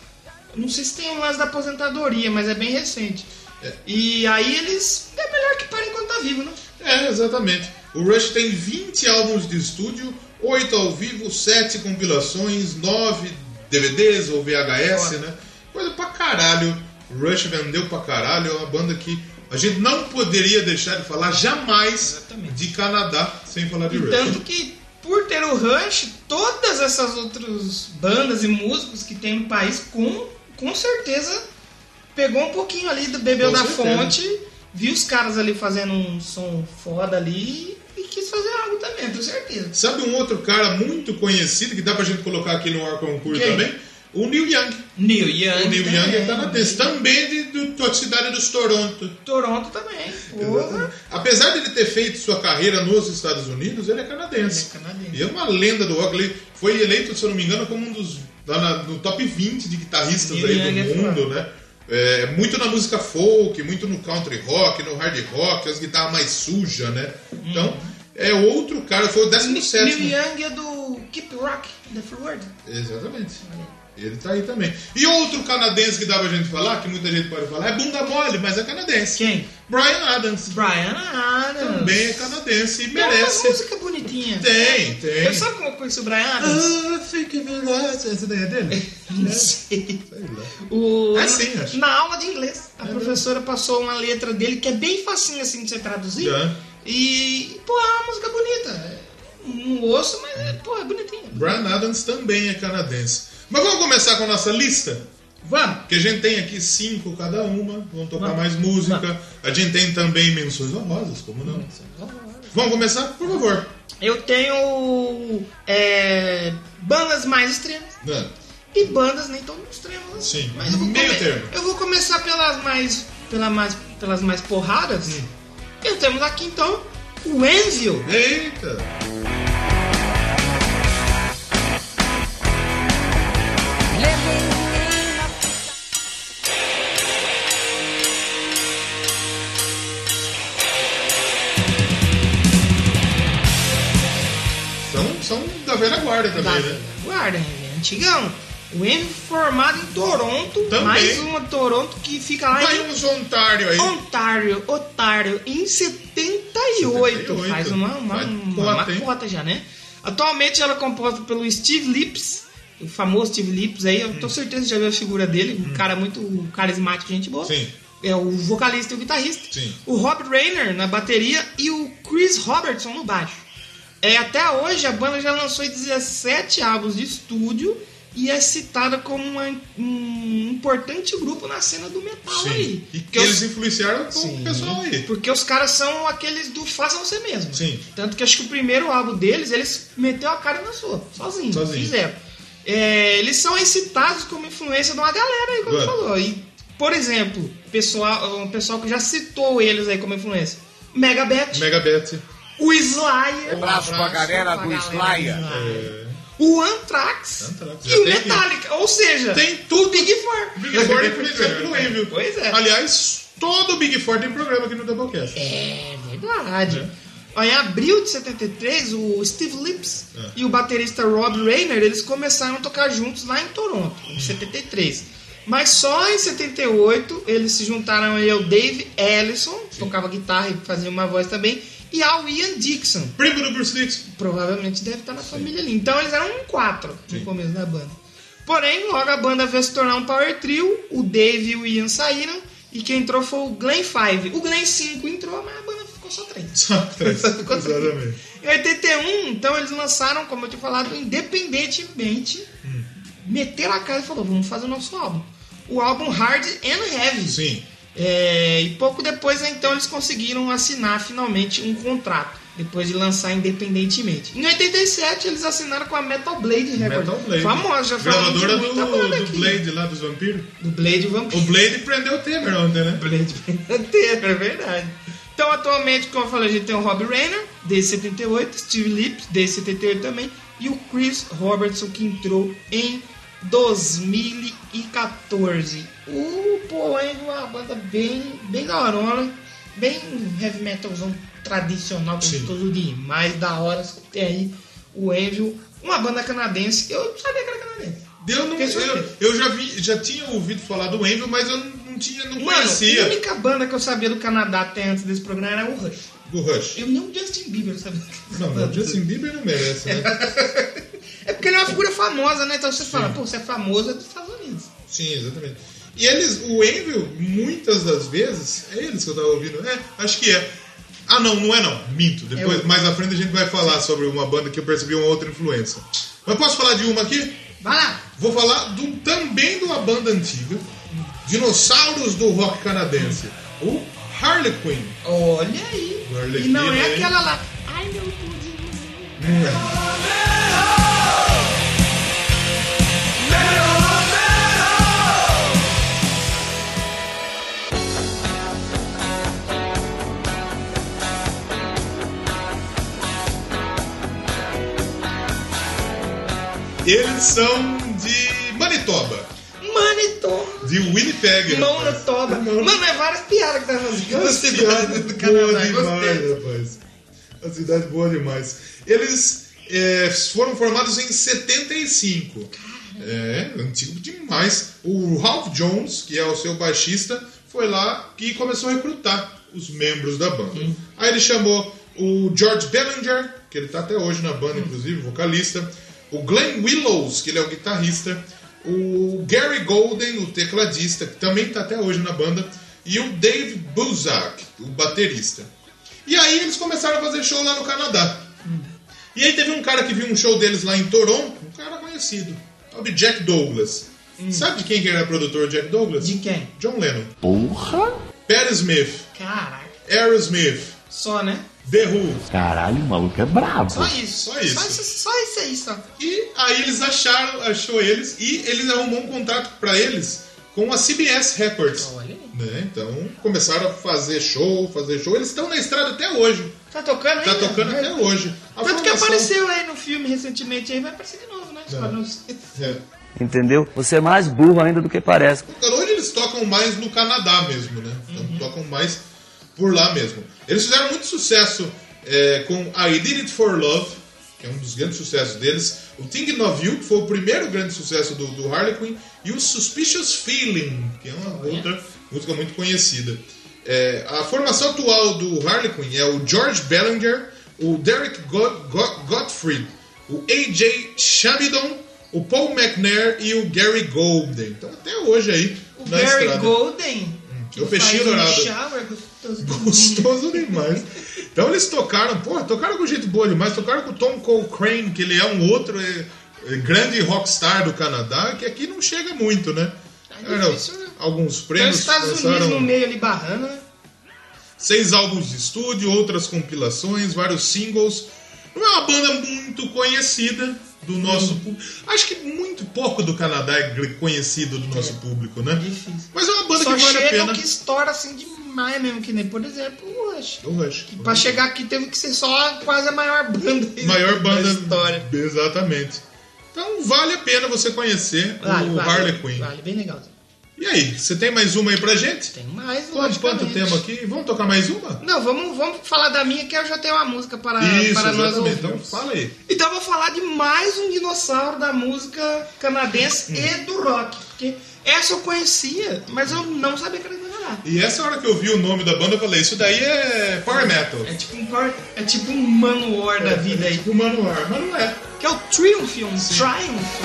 Não sei se tem um lance da aposentadoria, mas é bem recente. É. E aí eles. É melhor que parem enquanto tá vivo, né? É, exatamente. O Rush tem 20 álbuns de estúdio, 8 ao vivo, 7 compilações, 9 DVDs ou VHS, Foda. né? Coisa pra caralho. O Rush vendeu pra caralho, é uma banda que a gente não poderia deixar de falar jamais Exatamente. de Canadá sem falar de E Rush. tanto que por ter o Rush, todas essas outras bandas e músicos que tem no país, com, com certeza pegou um pouquinho ali do Bebeu Com da certeza. Fonte, viu os caras ali fazendo um som foda ali e quis fazer algo também, tenho certeza. Sabe um outro cara muito conhecido que dá pra gente colocar aqui no ar concurso Quem? também? O Neil Young. Neil Young. O Neil também. Young é canadense, também de, do- da cidade dos Toronto. Toronto também. Porra. Apesar de ele ter feito sua carreira nos Estados Unidos, ele é canadense. Ele é canadense. E é uma lenda do rock. Ele foi eleito, se eu não me engano, como um dos. lá na- no top 20 de guitarristas Neil aí Young é do mundo, né? É, muito na música folk, muito no country rock, no hard rock, as guitarras mais sujas, né? Então, é outro cara, foi o 17. Neil Young é do Keep Rock, The Florida. Exatamente. Ele tá aí também. E outro canadense que dá pra gente falar, que muita gente pode falar, é bunda mole, mas é canadense. Quem? Brian Adams. Brian Adams. Também é canadense e Tem uma merece. música bonitinha. Tem, tem. Eu sabe como eu conheci o Brian Adams? Ah, fica verdade. Essa daí é dele? Não sei. O, É sim, acho. Na aula de inglês, a professora passou uma letra dele que é bem facinho assim de você traduzir. Já. E, pô, é uma música bonita. Não ouço, mas, é, pô, é bonitinha. Brian Adams também é canadense. Mas vamos começar com a nossa lista? Vamos. Que a gente tem aqui cinco cada uma. Vamos tocar Vamos. mais música. A gente tem também menções honrosas, como não? Vamos começar? Por favor. Eu tenho é, bandas mais extremas Não. e bandas nem tão extremas. assim. Sim, Mas eu vou meio come- termo. Eu vou começar pelas mais, pela mais, pelas mais porradas. Hum. E temos aqui então o Envil. Eita! Da velha guarda também, da né? Guarda, é antigão. O Envy formado em Toronto, Também. mais uma Toronto que fica lá Vai em uns Ontário aí. Ontário, Ontário, em 78. 78. Faz uma, uma, uma, cota, uma cota já, né? Atualmente ela é composta pelo Steve Lips, o famoso Steve Lips aí, eu Hum. tenho certeza que já viu a figura dele, um cara muito carismático, gente boa. Sim. É o vocalista e o guitarrista. Sim. O Rob Rayner na bateria e o Chris Robertson no baixo. É, até hoje a banda já lançou 17 álbuns de estúdio e é citada como uma- um importante grupo na cena do metal aí. Sim. E que Porque os- eles influenciaram o pessoal aí. Porque os caras são aqueles do façam você mesmo. Sim. Tanto que acho que o primeiro álbum deles, eles meteu a cara e lançou. Sozinho. Sozinho. Fizeram. É, eles são aí citados como influência de uma galera aí, como falou. E, por exemplo, pessoal, um pessoal que já citou eles aí como influência. Megabeth, Megabeth. O Slayer, Abraço pra galera do Slayer. o Anthrax, Anthrax, e o. Metallica. Ou seja, Tem tudo. Big Four. Big Four pelo Envio. Pois é. Aliás, todo o Big Four tem programa aqui no Doublecast. É verdade. Olha, Em abril de 73, o Steve Lips É. e o baterista Rob Rayner, eles começaram a tocar juntos lá em Toronto, em 73. Mas só em 78 eles se juntaram aí ao Dave Ellison, que tocava guitarra e fazia uma voz também, e ao Ian Dixon. Primo do Bruce Dixon. Provavelmente deve estar na família ali. Então eles eram um quatro Sim. no começo da banda. Porém, logo a banda veio se tornar um power trio, o Dave e o Ian saíram, e quem entrou foi o Glenn Five. O Glenn 5 entrou, mas a banda ficou só três. Só três. Só ficou três. Exatamente. Em 81, então eles lançaram, como eu tinha falado, independentemente, meteram a cara e falou, vamos fazer o nosso álbum. O álbum Hard and Heavy. Sim. É, e pouco depois, então, eles conseguiram assinar finalmente um contrato. Depois de lançar independentemente. Em 87, eles assinaram com a Metal Blade Records. Metal Blade. Famosa, Gravadora do, do. Blade lá dos vampiros. Do Blade O Vampiro. Blade prendeu o Temer ontem, né? Blade inteiro, é verdade. Então, atualmente, como eu falei, a gente tem o Rob Rayner, desde 78, Steve Lips, desde 78 também, e o Chris Robertson, que entrou em 2014. O Paul é uma banda bem, bem da hora, bem heavy metalzão tradicional, gostoso demais, da hora. Tem aí o Angel, uma banda canadense, eu não sabia que era canadense. Eu, não, eu, eu já, vi, já tinha ouvido falar do Envil, mas eu não, tinha, não Mano, conhecia a única banda que eu sabia do Canadá até antes desse programa era o Rush. do Rush. Eu nem o Justin Bieber sabia. Não, o Justin Bieber não merece, né? É porque ele é uma figura famosa, né? Então você fala, pô, você é famoso é dos Estados Unidos. Sim, exatamente. E eles, o Envil, muitas das vezes, é eles que eu tava ouvindo, é, acho que é. Ah, não, não é não. Minto. Depois, mais à frente a gente vai falar sobre uma banda que eu percebi uma outra influência. Mas posso falar de uma aqui? Vai lá. Vou falar do, também de uma banda antiga, dinossauros do rock canadense, o Harley Quinn. Olha aí. O Arlequina, E não é hein? aquela lá. Ai, meu Deus. Eles são de Manitoba, Manitoba. de Winnipeg. Manitoba. Mano, é várias piadas que tá fazendo. Cidade do boa Canadá. demais, Gostei. rapaz. Uma cidade boa demais. Eles é, foram formados em 75. É, antigo demais. O Ralph Jones, que é o seu baixista, foi lá e começou a recrutar os membros da banda. Aí ele chamou o George Bellinger, que ele tá até hoje na banda, inclusive, vocalista. O Glenn Willows, que ele é o guitarrista. O Gary Golden, o tecladista, que também tá até hoje na banda. E o Dave Buzak, o baterista. E aí eles começaram a fazer show lá no Canadá. E aí teve um cara que viu um show deles lá em Toronto, um cara conhecido, o de Jack Douglas. Sabe de quem que era produtor Jack Douglas? De quem? John Lennon. Porra! Pat Smith, Caraca. Aerosmith, Só, né? The Who. Caralho, o maluco é brabo. Só isso. Só isso. Só isso, só isso aí, só. E aí eles acharam, achou eles e eles arrumou um contrato pra eles com a CBS Records. Olha aí. Né? Então começaram a fazer show, fazer show. Eles estão na estrada até hoje. Tá tocando aí? Tá tocando até hoje. A Tanto que formação- apareceu aí no filme recentemente aí, vai aparecer de novo, né? É. não- É. Entendeu? Você é mais burro ainda do que parece. Hoje eles tocam mais no Canadá mesmo, né? Então, tocam mais por lá mesmo. Eles fizeram muito sucesso é, com I Did It For Love, que é um dos grandes sucessos deles. O Thinking of You, que foi o primeiro grande sucesso do, do Harley Quinn. E o Suspicious Feeling, que é uma outra música muito conhecida. É, a formação atual do Harley Quinn é o George Bellinger, o Derek Go- Go- Gottfried, o AJ Shabidon, o Paul McNair e o Gary Golden. Então até hoje aí O na Gary estrada. Golden. É o peixinho um dourado. shower gostoso. Demais. Então eles tocaram, pô, tocaram com gente boa demais, tocaram com o Tom Cochrane, que ele é um outro é, é, grande rockstar do Canadá, que aqui não chega muito, né? É Eram difícil, né? alguns Tem prêmios, os Estados Unidos no meio ali barrando, né? seis álbuns de estúdio, outras compilações, vários singles. Não é uma banda muito conhecida do nosso público. Acho que muito pouco do Canadá é conhecido do nosso público, né? Difícil. Mas é uma banda Só que vale a pena. que estoura assim demais mesmo, que nem, por exemplo, o Rush. O Rush. Pra chegar aqui teve que ser só quase a maior banda maior banda da história. Exatamente. Então vale a pena você conhecer Vale, o vale, Harley Quinn. Vale, bem legal. E aí, você tem mais uma aí pra gente? Tem mais, Quanto, quanto tempo aqui? Vamos tocar mais uma? Não, vamos, vamos falar da minha, que eu já tenho uma música para, Isso, para nós. Então fala aí. Então eu vou falar de mais um dinossauro da música canadense Hum. e do rock. Porque essa eu conhecia, mas eu não sabia que era. E essa hora que eu vi o nome da banda, eu falei, isso daí é Power Metal. É tipo um, power- é tipo um Manowar da vida aí. O Manuar, mas não é. Que é o Triumph, um Triumph.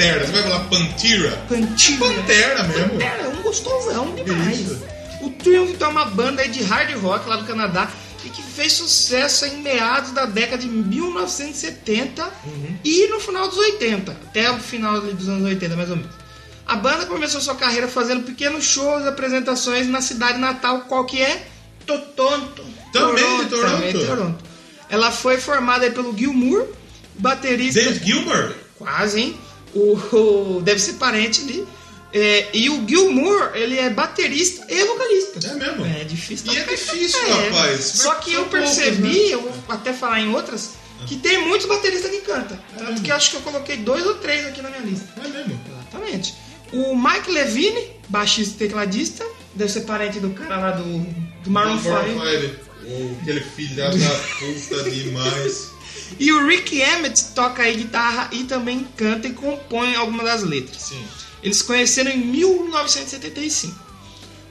Pantera, você vai falar Pantera? Pantera. Pantera mesmo. Pantera, é um gostosão demais. Isso. O Triumph então, é uma banda de hard rock lá do Canadá e que fez sucesso em meados da década de 1970 Uhum. e no final dos 80, até o final dos anos 80 mais ou menos. A banda começou sua carreira fazendo pequenos shows e apresentações na cidade natal, qual que é? Toronto. Também de Toronto. Também de Toronto. Ela foi formada pelo Gilmour, baterista... David Gilmour. Quase, hein? O, o- deve ser parente ali. É, e o Gilmour, ele é baterista e vocalista. É mesmo? É difícil. E é difícil, É. rapaz. Só que eu poucos, percebi, né? eu vou até falar em outras, que tem muitos bateristas que cantam. Tanto que acho que eu coloquei dois ou três aqui na minha lista. É mesmo. Exatamente. O Mike Levine, baixista e tecladista, deve ser parente do cara lá do, do Maroon 5. Five. Oh, aquele filhado da puta demais. E o Rick Emmett toca aí guitarra e também canta e compõe algumas das letras. Sim. Eles se conheceram em 1975.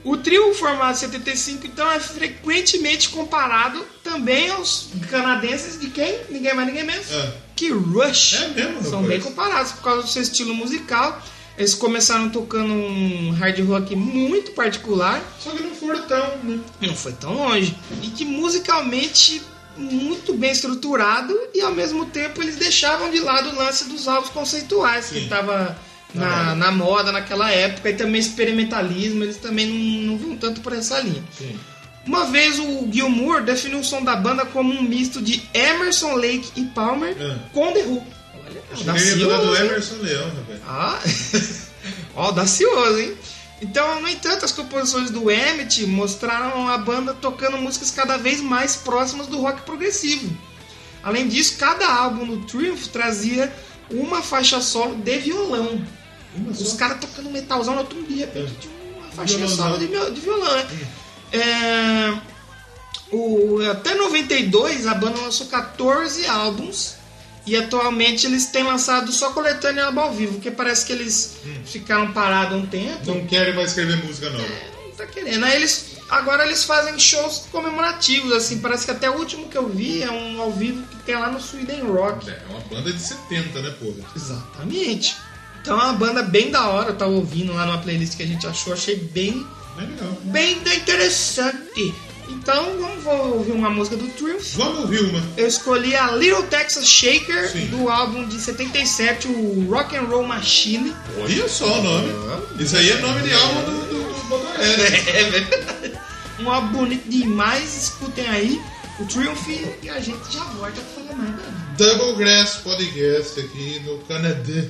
O trio formado em 75, então, é frequentemente comparado também aos canadenses de quem? Ninguém mais, ninguém menos. É. Que Rush. É mesmo, São bem comparados por causa do seu estilo musical. Eles começaram tocando um hard rock muito particular. Só que não foram tão, né? Não foi tão longe. E que musicalmente muito bem estruturado e ao mesmo tempo eles deixavam de lado o lance dos álbuns conceituais que Sim. estava Na na, moda. na moda naquela época e também experimentalismo, eles também não, não vão tanto por essa linha. Sim. Uma vez o Gilmour definiu o som da banda como um misto de Emerson, Lake e Palmer É. com The Who. Olha, que falar do Emerson Leão, rapaz. ah, audacioso, hein? Então, no entanto, as composições do Emmett mostraram a banda tocando músicas cada vez mais próximas do rock progressivo. Além disso, cada álbum do Triumph trazia uma faixa solo de violão. Os caras tocando metalzão dia, de repente tinha uma Violãozão. solo de, de violão, né? É, o, até 92 a banda lançou 14 álbuns e atualmente eles têm lançado só coletânea álbum ao vivo, porque parece que eles ficaram parados um tempo. Não querem mais escrever música nova. Não tá querendo. Aí eles. Agora eles fazem shows comemorativos, assim. Parece que até o último que eu vi é um ao vivo que tem lá no Sweden Rock. É uma banda de 70, né, porra? Exatamente. Então é uma banda bem da hora. Eu tava ouvindo lá numa playlist que a gente achou, achei bem, É legal. bem interessante. Então vamos ouvir uma música do Triumph. Vamos ouvir uma. Eu escolhi a Little Texas Shaker Sim. do álbum de 77, o Rock and Roll Machine. Olha só o nome. Isso aí é nome de álbum do, do, do Botoré. É verdade. Um álbum bonito demais, escutem aí o Triumph e a gente já volta pra falar mais. Double Grass Podcast aqui no Canadá.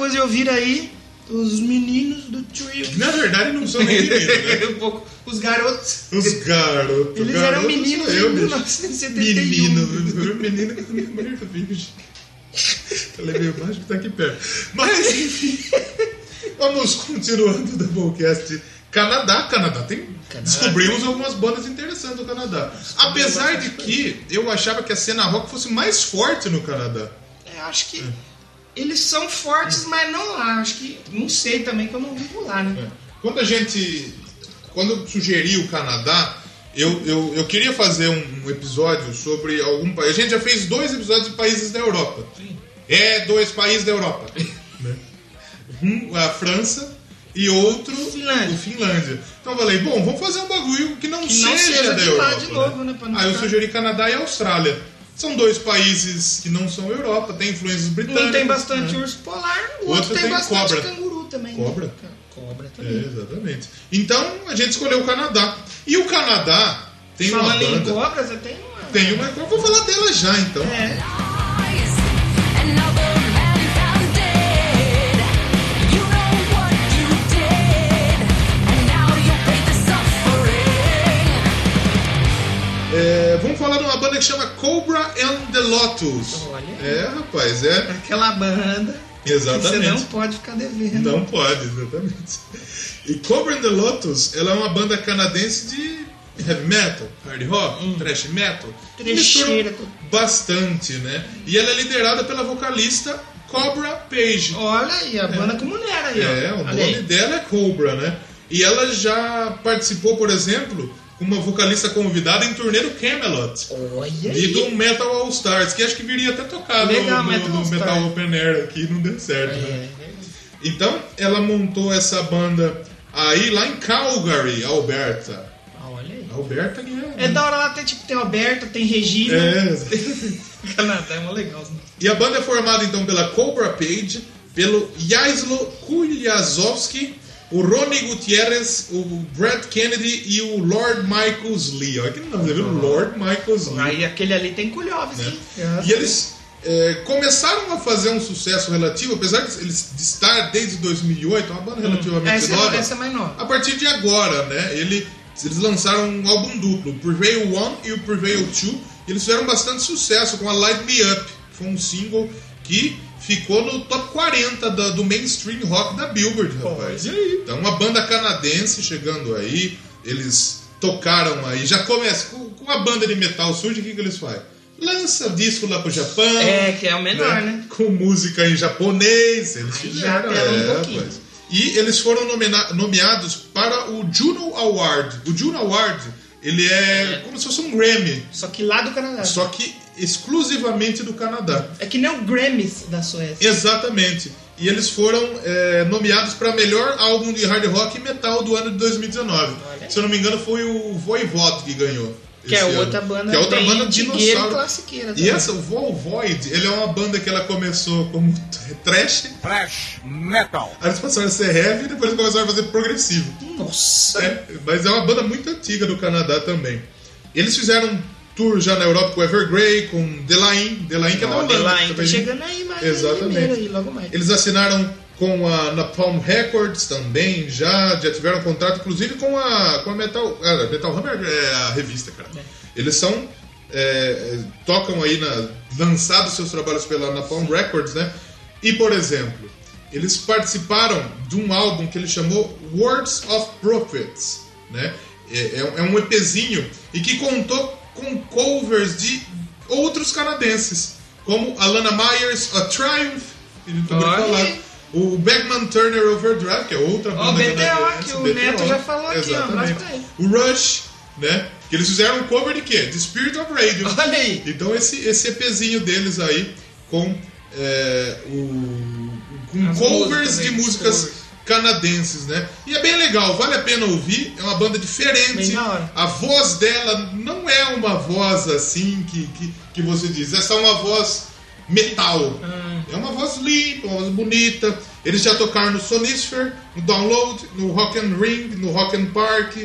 Depois de ouvir aí os meninos do trio. Que, na verdade não são nem meninos, né? um pouco, os garotos. Os garotos. Eles garotos eram meninos em eu, bicho. 1971. Menino, menino que também é mulher do virgem. Ela é meio mágico, tá aqui perto. Mas, enfim, vamos continuando o Doublecast. Canadá, Canadá tem. Descobrimos algumas bandas interessantes do Canadá. Apesar de que eu achava que a cena rock fosse mais forte no Canadá. É, acho que eles são fortes, mas não lá. Acho que. Não sei também que eu não vivo lá, né? Quando a gente. Quando eu sugeri o Canadá, eu, eu, eu queria fazer um, um episódio sobre algum país. A gente já fez dois episódios de países da Europa. É, dois países da Europa. né? Um, a França e outro Finlândia. o Finlândia. Então eu falei, bom, vamos fazer um bagulho que não, Que não seja, seja da Europa. de novo, né, não Aí eu ficar- sugeri Canadá e Austrália. São dois países que não são Europa, tem influências britânicas. Um tem bastante né? urso polar, o Outro outro, tem, tem bastante cobra. canguru também. né? Cobra? Cobra É, também. exatamente. Então a gente escolheu o Canadá. E o Canadá tem uma Falando em cobras, eu tenho uma. Tem uma. Eu vou falar dela já então. É. de uma banda que chama Cobra and the Lotus. Olha. É, rapaz, é. Aquela banda que você Exatamente. não pode ficar devendo. Não pode, exatamente. E Cobra and the Lotus, ela é uma banda canadense de heavy metal, hard rock, thrash metal. Trecheira. Bastante, né? E ela é liderada pela vocalista Cobra Page. Olha aí, a banda com mulher aí, ó. É, o Olha nome aí. dela é Cobra, né? E ela já participou, por exemplo, uma vocalista convidada em turnê do Camelot. Olha E aí. do Metal All Stars, que acho que viria até tocar no- Legal, no, Metal no Metal. Open Air aqui, não deu certo. né? É, é. Então, ela montou essa banda aí lá em Calgary, Alberta. Ah, Olha aí. Alberta que é. É da hora lá, tem, tipo, tem Alberta, tem Regina. É. Canadá é mó legal. né? E a banda é formada então pela Cobra Page, pelo Jaislo Kuliazowski, o Ronnie Gutierrez, o Brad Kennedy e o Lord Michaels Lee. Olha que nome, viu? Lord Michaels Lee. Aí aquele ali tem Kulhov, né? sim. E eles é, começaram a fazer um sucesso relativo, apesar de eles de estar desde 2008, é uma banda relativamente Essa, nova. é, essa é mais nova. A partir de agora, né? Ele, eles lançaram um álbum duplo, o Prevail 1 e o Prevail 2. E eles fizeram bastante sucesso com a Light Me Up. que Foi um single que ficou no top 40 da- do mainstream rock da Billboard, rapaz. Olha aí. Então, uma banda canadense chegando aí. Eles tocaram aí. Já começa com, com a banda de metal surge, o que, que eles fazem? Lança disco lá pro Japão. É, que é o menor, né? Com música em japonês. Eles fizeram, já apela um é, pouquinho. rapaz. E eles foram nomeados para o Juno Award. O Juno Award, ele é, como se fosse um Grammy, Só que lá do Canadá. só que exclusivamente do Canadá. É que nem o Grammys da Suécia. Exatamente. E eles foram é, nomeados para melhor álbum de hard rock e metal do ano de 2019. Olha. Se eu não me engano, foi o Voivod que ganhou. Que é outra banda Que é outra bem banda e dinossauro. classiqueira E essa, o Voivod, ele é uma banda que ela começou como trash, Thrash metal. aí eles passaram a ser heavy e depois eles começaram a fazer progressivo. Nossa. É, mas é uma banda muito antiga do Canadá também. Eles fizeram um tour já na Europa com Evergrey, com Delain, Delain que é da Holanda. Delain tá também. chegando aí, mas Exatamente. aí, logo mais. Eles assinaram com a Napalm Records também, já, já tiveram contrato, inclusive com a, com a Metal. Ah, Metal Hammer é a revista, cara. Eles são. é, tocam aí na. lançados seus trabalhos pela Napalm Records, né? E, por exemplo, eles participaram de um álbum que ele chamou Words of Prophets, né? É, é- é um EPzinho e que contou com covers de outros canadenses, como Alana Myers, A Triumph, que a gente. O Beckman Turner Overdrive, que é outra banda BTO, canadense, que o BTO, Neto já falou aqui, ó, Exatamente. ele. O Rush, né? Que eles fizeram um cover de quê? De Spirit of Radio. Olha aí. Então esse, esse EPzinho deles aí com, é, o, com As covers músicas, de né? músicas. Canadenses, né? E é bem legal, vale a pena ouvir. É uma banda diferente. A voz dela não é uma voz assim que, que, que você diz, é só uma voz metal. Ah. É uma voz limpa, uma voz bonita. Eles já tocaram no Sonisphere, no Download, no Rock and Ring, no Rock and Park,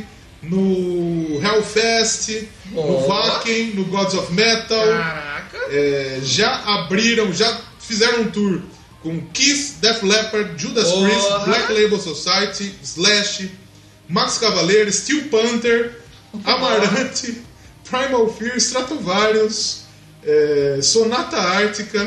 no Hellfest, no Ó. Wacken, no Gods of Metal. Caraca. É, já abriram, já fizeram um tour com Kiss, Def Leppard, Judas Porra. Priest, Black Label Society, Slash, Max Cavaleiro, Steel Panther, Amarante, Primal Fear, Stratovarius, é, Sonata Ártica,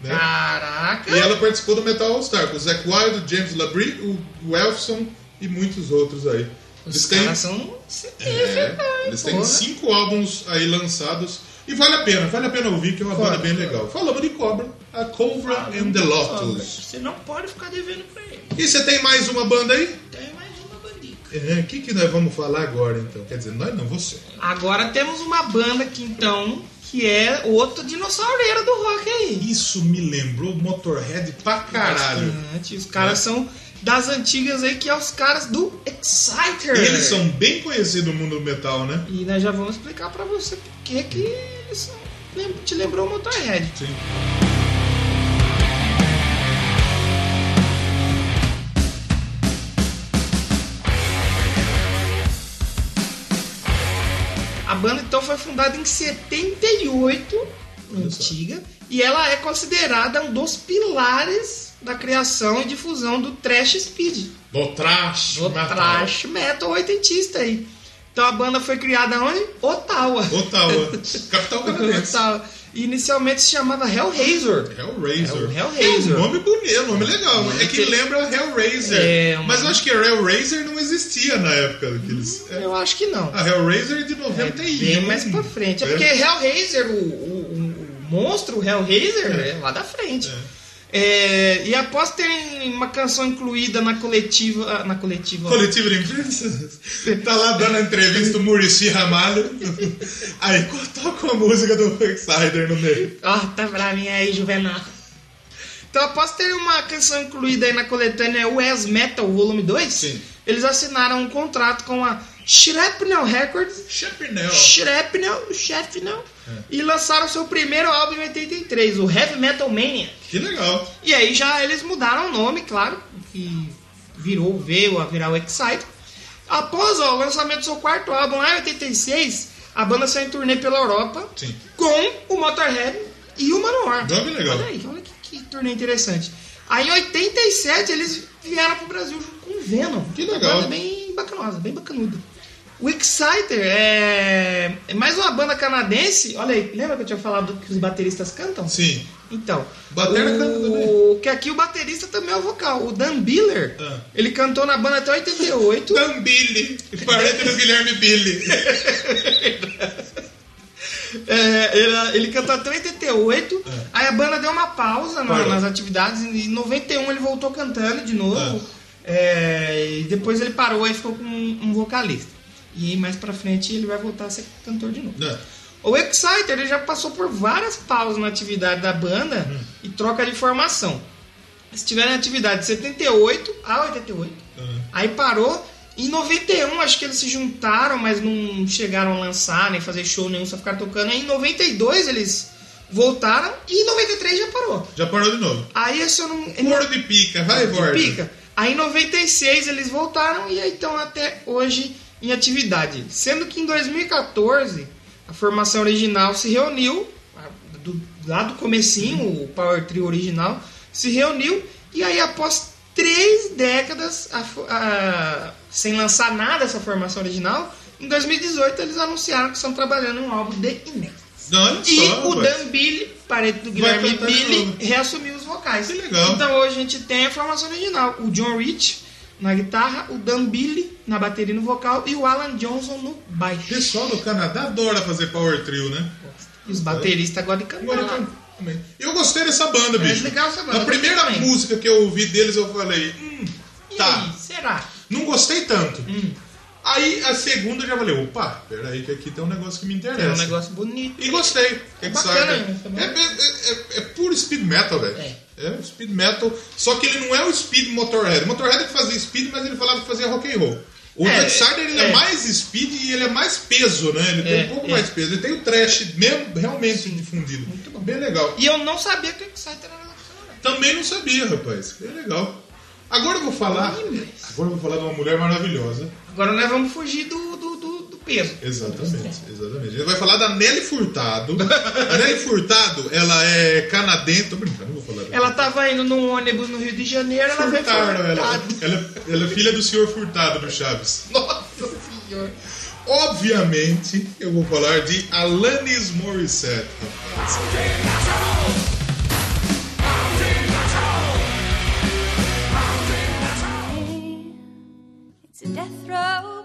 né? Caraca! E ela participou do Metal All Star, com o Zac Wild, o James Labrie, o, o Elfson e muitos outros aí. Os Eles têm, são é, eles têm cinco álbuns aí lançados. E vale a pena, vale a pena ouvir, que é uma Claro, banda bem claro. legal. Falamos de Cobra, a Cobra and the Lotus. Você não pode ficar devendo pra ele. E você tem mais uma banda aí? Tem mais uma bandica. É, o que, que nós vamos falar agora então? Quer dizer, nós não, você. Agora temos uma banda que então, que é outro dinossaureiro do rock aí. Isso me lembrou Motorhead pra caralho. Bastante. Os caras são das antigas aí, que é os caras do Exciter. Eles são bem conhecidos no mundo do metal, né? E nós já vamos explicar pra você por que que eles te lembrou o Motorhead. Sim. A banda então foi fundada em 78, Olha só. antiga, e ela é considerada um dos pilares da criação e difusão do thrash speed. Do trash, Do metal. thrash metal oitentista aí. Então a banda foi criada onde? Ottawa. Ottawa, capital canadense. Ottawa. Inicialmente se chamava Hellraiser. Hellraiser. É Hellraiser. É um nome bonito, um nome legal. É que lembra Hellraiser. É, uma- Mas eu acho que Hellraiser não existia na época que eles. É, Eu acho que não. a Hellraiser é de É 91. bem mais pra frente. É porque Hellraiser, o, o, o- o monstro Hellraiser, é. lá da frente. É, e após terem uma canção incluída na coletiva. Na coletiva. Coletivo de imprensa. Tá lá dando a entrevista o Murici Ramalho. Aí toca uma música do Exciter no meio. Ó, tá pra mim aí, Juvenal. Então, após ter uma canção incluída aí na coletânea US Metal Volume 2, Sim. eles assinaram um contrato com a Shrapnel Records Chapinel. Shrapnel, Shrapnel, e lançaram seu primeiro álbum em 83, o Heavy Metal Mania. Que legal. E aí já eles mudaram o nome, claro, que virou, veio a virar o Excite. Após ó, o lançamento do seu quarto álbum lá em 86, a banda saiu em turnê pela Europa Sim. com o Motorhead e o Manowar. Nome legal. Olha aí, olha que, que turnê interessante. Aí em 87 eles vieram pro Brasil junto com o Venom. Que Uma legal. banda bem bacanosa, bem bacanuda. O Exciter é... é mais uma banda canadense. Olha aí, lembra que eu tinha falado que os bateristas cantam? Sim. Então, Batera o... canta também. que aqui o baterista também é o vocal. O Dan Biller, Ah. ele cantou na banda até 88. Dan Billy. Parente do Guilherme Billy. É, ele, ele cantou até 88. É. Aí a banda deu uma pausa na- nas atividades. e Em 91 ele voltou cantando de novo. É. É, e depois ele parou e ficou com um, um vocalista. E aí mais pra frente ele vai voltar a ser cantor de novo. Não. O Exciter ele já passou por várias pausas na atividade da banda Hum. e troca de formação. Eles tiveram atividade de 78 a 88. Hum. Aí parou. Em 91 acho que eles se juntaram, mas não chegaram a lançar, nem fazer show nenhum, só ficaram tocando. Aí em 92 eles voltaram e em 93 já parou. Já parou de novo. Aí eu não. Foro de pica. Vai, De Borda. pica. Aí em 96 eles voltaram e aí estão até hoje em atividade. Sendo que em 2014 a formação original se reuniu, do, lá do comecinho, o Power Trio original, se reuniu e aí após três décadas a a- sem lançar nada essa formação original, em 2018 eles anunciaram que estão trabalhando um álbum de inéditos. Não, E só, o rapaz. Dan Billy, parente do Guilherme Billy, reassumiu os vocais. Que legal. Então hoje a gente tem a formação original. O John Rich na guitarra, o Dan Billy na bateria e no vocal e o Alan Johnson no O baixo. pessoal do Canadá adora fazer power trio, né? E os bateristas agora de cantar. Agora lá. também. Eu gostei dessa banda, bicho. legal essa banda, A primeira também. música que eu ouvi deles, eu falei, hum, E tá. aí, será? Não gostei tanto. Hum. Aí a segunda eu já falei, opa, peraí que aqui tem um negócio que me interessa. É um negócio bonito. E gostei. É Que bacana, hein? É, é, é- é puro speed metal, velho. É. É speed metal, só que ele não é o speed Motorhead. O Motorhead que fazia speed, mas ele falava que fazia rock and roll. O É, ele é. é. mais speed e ele é mais peso, né? Ele tem É, um pouco é. mais peso. Ele tem o trash mesmo, realmente difundido. Muito bom. Bem legal. E eu não sabia que o Exciter era nacional. Também não sabia, rapaz. Bem legal. Agora eu vou falar. Mas- Agora eu vou falar de uma mulher maravilhosa. Agora nós vamos fugir do, do peso. Exatamente, exatamente. Gente vai falar da Nelly Furtado. A Nelly Furtado, ela é canadense. Tô brincando, não vou falar. Ela tava indo num ônibus no Rio de Janeiro, ela veio Furtaram ela. furtada. Ela, ela é filha do senhor Furtado do Chaves. Nossa senhora. Obviamente, eu vou falar de Alanis Morissette. It's a death row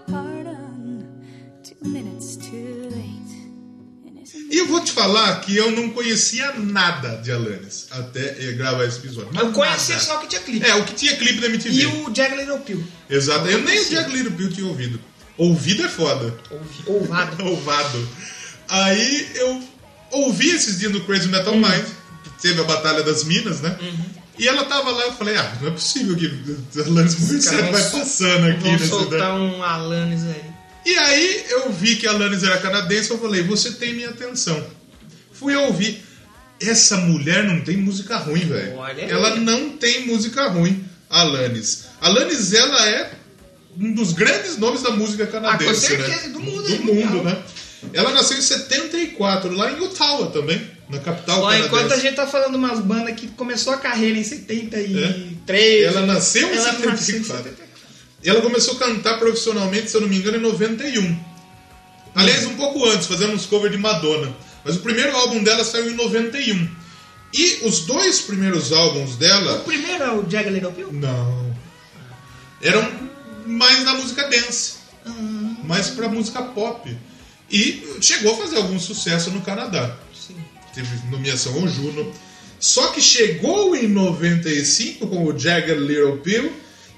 E eu vou te falar que eu não conhecia nada de Alanis até gravar esse episódio. Mas Eu conhecia nada. só que tinha clipe. É, o que tinha clipe da MTV. E o Jack Little Pill. Exato. Eu nem o. Jack Little Pill tinha ouvido. Ouvido é foda. Ouvi- Ouvado. Ouvado. Aí eu ouvi esses dias no Crazy Metal Mind, que teve a Batalha das Minas, né? E ela tava lá, eu falei, ah, não é possível que Alanis Morissette vai passando aqui Vão nesse... soltar um Alanis aí. E aí eu vi que a Alanis era canadense, eu falei, você tem minha atenção. Fui ouvir. Essa mulher não tem música ruim, velho. Ela não tem música ruim, a Alanis. A Alanis, ela é um dos grandes nomes da música canadense, Ah, com certeza, né? do mundo, Do é mundo, mundial. né? Ela nasceu em 74, lá em Ottawa também, na capital Ó, canadense. enquanto a gente tá falando umas bandas que começou a carreira em 73. É? Ela nasceu em ela 74. nasceu em 74. Ela começou a cantar profissionalmente, se eu não me engano, em 91. Aliás, um pouco antes, fazendo uns covers de Madonna. Mas o primeiro álbum dela saiu em 91. E os dois primeiros álbuns O dela. primeiro é o Jack Little Pill? Não. Eram mais da música dance. Mais pra música pop. E chegou a fazer algum sucesso no Canadá. Sim. Teve nomeação ao Juno. Só que chegou em 95 com o Jagged Little Pill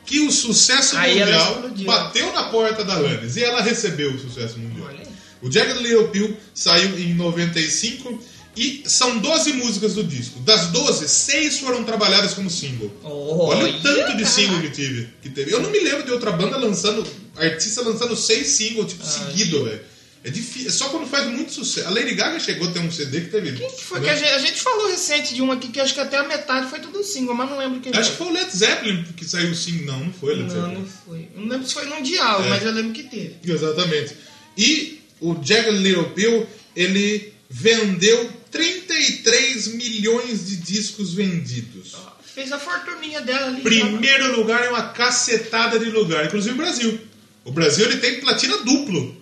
que o sucesso Aí mundial bateu na porta da Alanis e ela recebeu o sucesso mundial. O Jagged Little Pill saiu em 95 e são 12 músicas do disco. Das 12, 6 foram trabalhadas como single. Olha o tanto de single que, tive, que teve. Eu não me lembro de outra banda lançando, artista lançando seis singles, tipo, seguido, velho. É difícil. É só quando faz muito sucesso. A Lady Gaga chegou a ter um CD que teve. Quem que foi né? que a gente, a gente falou recente de um aqui que acho que até a metade foi tudo single, mas não lembro quem Acho que foi o Led Zeppelin que saiu sim. Não, não foi Led Não, Zeppelin. não foi. Eu Não lembro se foi mundial, É. mas eu lembro que teve. Exatamente. E o Jagged Little Pill, ele vendeu 33 milhões de discos vendidos. Fez a fortuninha dela ali. Primeiro lugar em uma cacetada de lugar, inclusive o Brasil. O Brasil ele tem platina duplo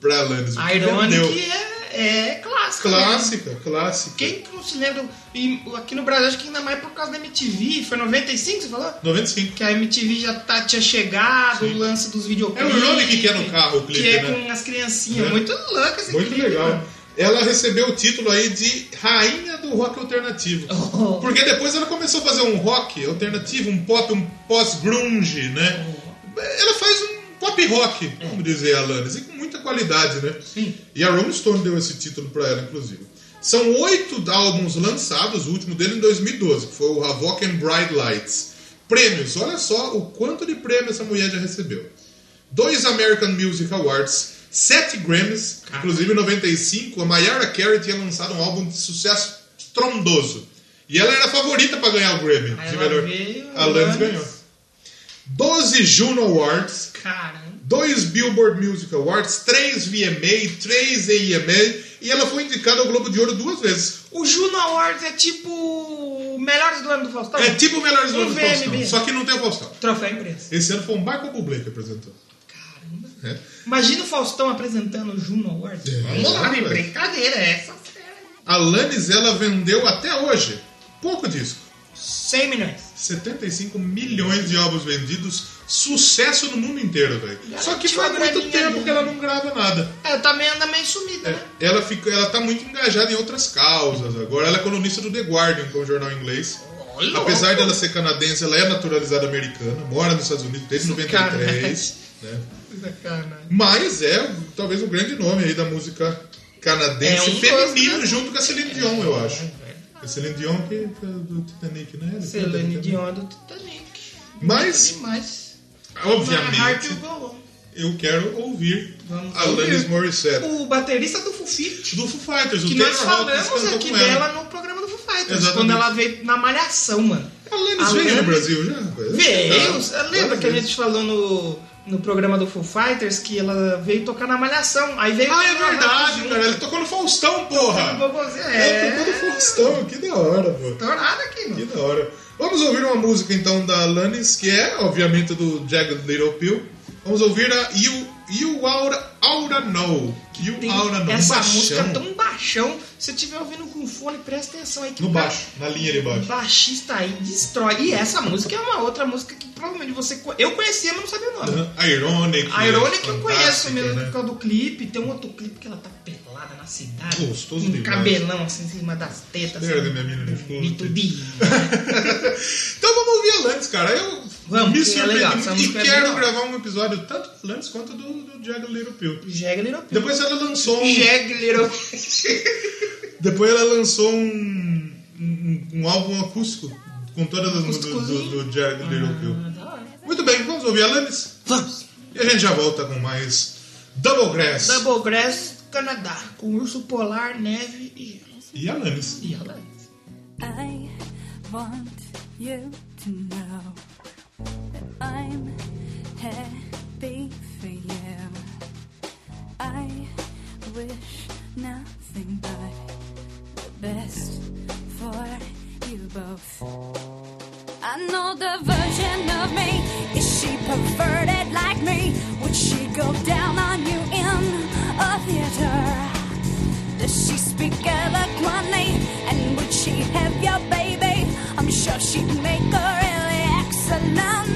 pra Alanis. Ironic é, é clássica. né? Clássica, clássica. Quem que não se lembra? E aqui no Brasil, acho que ainda mais por causa da MTV. Foi 95, você falou? 95. Que a MTV já tá, tinha chegado, Sim. o lance dos videoclipes. É o Ironic que é no carro o clipe, Que é né? com as criancinhas. É. Muito louco esse Muito clipe, legal. mano. Ela recebeu o título aí de Rainha do Rock Alternativo. Oh. Porque depois ela começou a fazer um rock alternativo, um pop, um pós-grunge, né? Oh. Ela faz um pop rock, vamos dizer, a Alanis, e com muita qualidade, né? Sim. E a Rolling Stone deu esse título pra ela, inclusive. São oito álbuns lançados, o último dele em 2012, que foi o Havoc and Bright Lights. Prêmios, olha só o quanto de prêmio essa mulher já recebeu. Dois American Music Awards, sete Grammys, inclusive em 95, a Mariah Carey tinha lançado um álbum de sucesso estrondoso. E ela era a favorita para ganhar o Grammy Aí de melhor. veio, a Alanis. ganhou. 12 Juno Awards, Caramba. dois Billboard Music Awards, três VMA, três AMA, e ela foi indicada ao Globo de Ouro duas vezes. O Juno Awards é tipo melhores do ano do Faustão? É tipo Melhores do Um Ano do. Faustão, só que não tem o Faustão. Troféu imprensa. Esse ano foi um Michael Bublé que apresentou. Caramba. É. Imagina o Faustão apresentando o Juno Awards. É, Vamos lá, velho. brincadeira, é essa. A Alanis, ela vendeu até hoje pouco disco. 100 milhões. 75 milhões de álbuns vendidos, sucesso no mundo inteiro, velho. Ela Só que faz muito tempo ali. que ela não grava nada. É, também anda meio sumida, É, né? ela, fica, ela tá muito engajada em outras causas agora. Ela é colunista do The Guardian, que é um jornal inglês. Olha, Apesar louco. dela ser canadense, ela é naturalizada americana, mora nos Estados Unidos desde 93. Né? Sacanagem. Mas é talvez o grande nome aí da música canadense É um dos, feminino, né? junto com a Celine Dion, eu acho. É A Celine Dion que é do Titanic, né? Celine. Dion do Titanic. Mas, heart obviamente, on. eu quero ouvir Vamos Alanis. Morissette. O baterista do Foo Fighters. Do Foo Fighters, o Que Taylor nós falamos aqui dela no programa do Foo Fighters. Exatamente. Quando ela veio na Malhação, mano. A Alanis veio no Brasil já? Veio. Ah, Lembra que a gente falou no, no programa do Foo Fighters que ela veio tocar na Malhação. Aí veio. Ah, é verdade, cara. Ele tocou no Faustão, porra. É, tocou no Faustão. Que da hora, pô. Aqui, Que mano. da hora. Vamos ouvir uma música então da Alanis, que é, obviamente, do Jagged Little Pill. Vamos ouvir a You, you Aura, Aura Know. You Tem Aura Know. essa Baixão. música tão baixão. Se você estiver ouvindo com fone, presta atenção aí. Que No baixo, na linha de O baixo. baixista aí destrói. E essa música é uma outra música que provavelmente você. Eu conhecia, mas não sabia o nome. A Ironic. A Ironic eu fantástica, conheço mesmo né? por causa do clipe. Tem um outro clipe que ela tá pelada na cidade. Gostoso um demais. cabelão assim em cima das tetas. Pega assim, minha mina no bonito escuro. de- então vamos ouvir Alanis, cara. Eu Vamos, me é surpreendi essa e é quero legal. gravar um episódio tanto do Alanis quanto do, do Jagged Little Pill. Jagger Little Pill. Depois ela lançou um, Jag Little depois ela lançou um, um, um álbum acústico com todas as músicas do, do, do Jagged Little Pill. Muito bem, vamos ouvir Alanis Vamos. e a gente já volta com mais Double Grass Double Grass, Canadá. Com urso polar, neve e gelo. e Alanis. E ela. I want you to know that I'm happy for you. I wish nothing but the best for you both. I know the version of me. Is she perverted like me? Would she go down on you in a theater? Does she speak eloquently? And would she have your baby? I'm sure she'd make a really excellent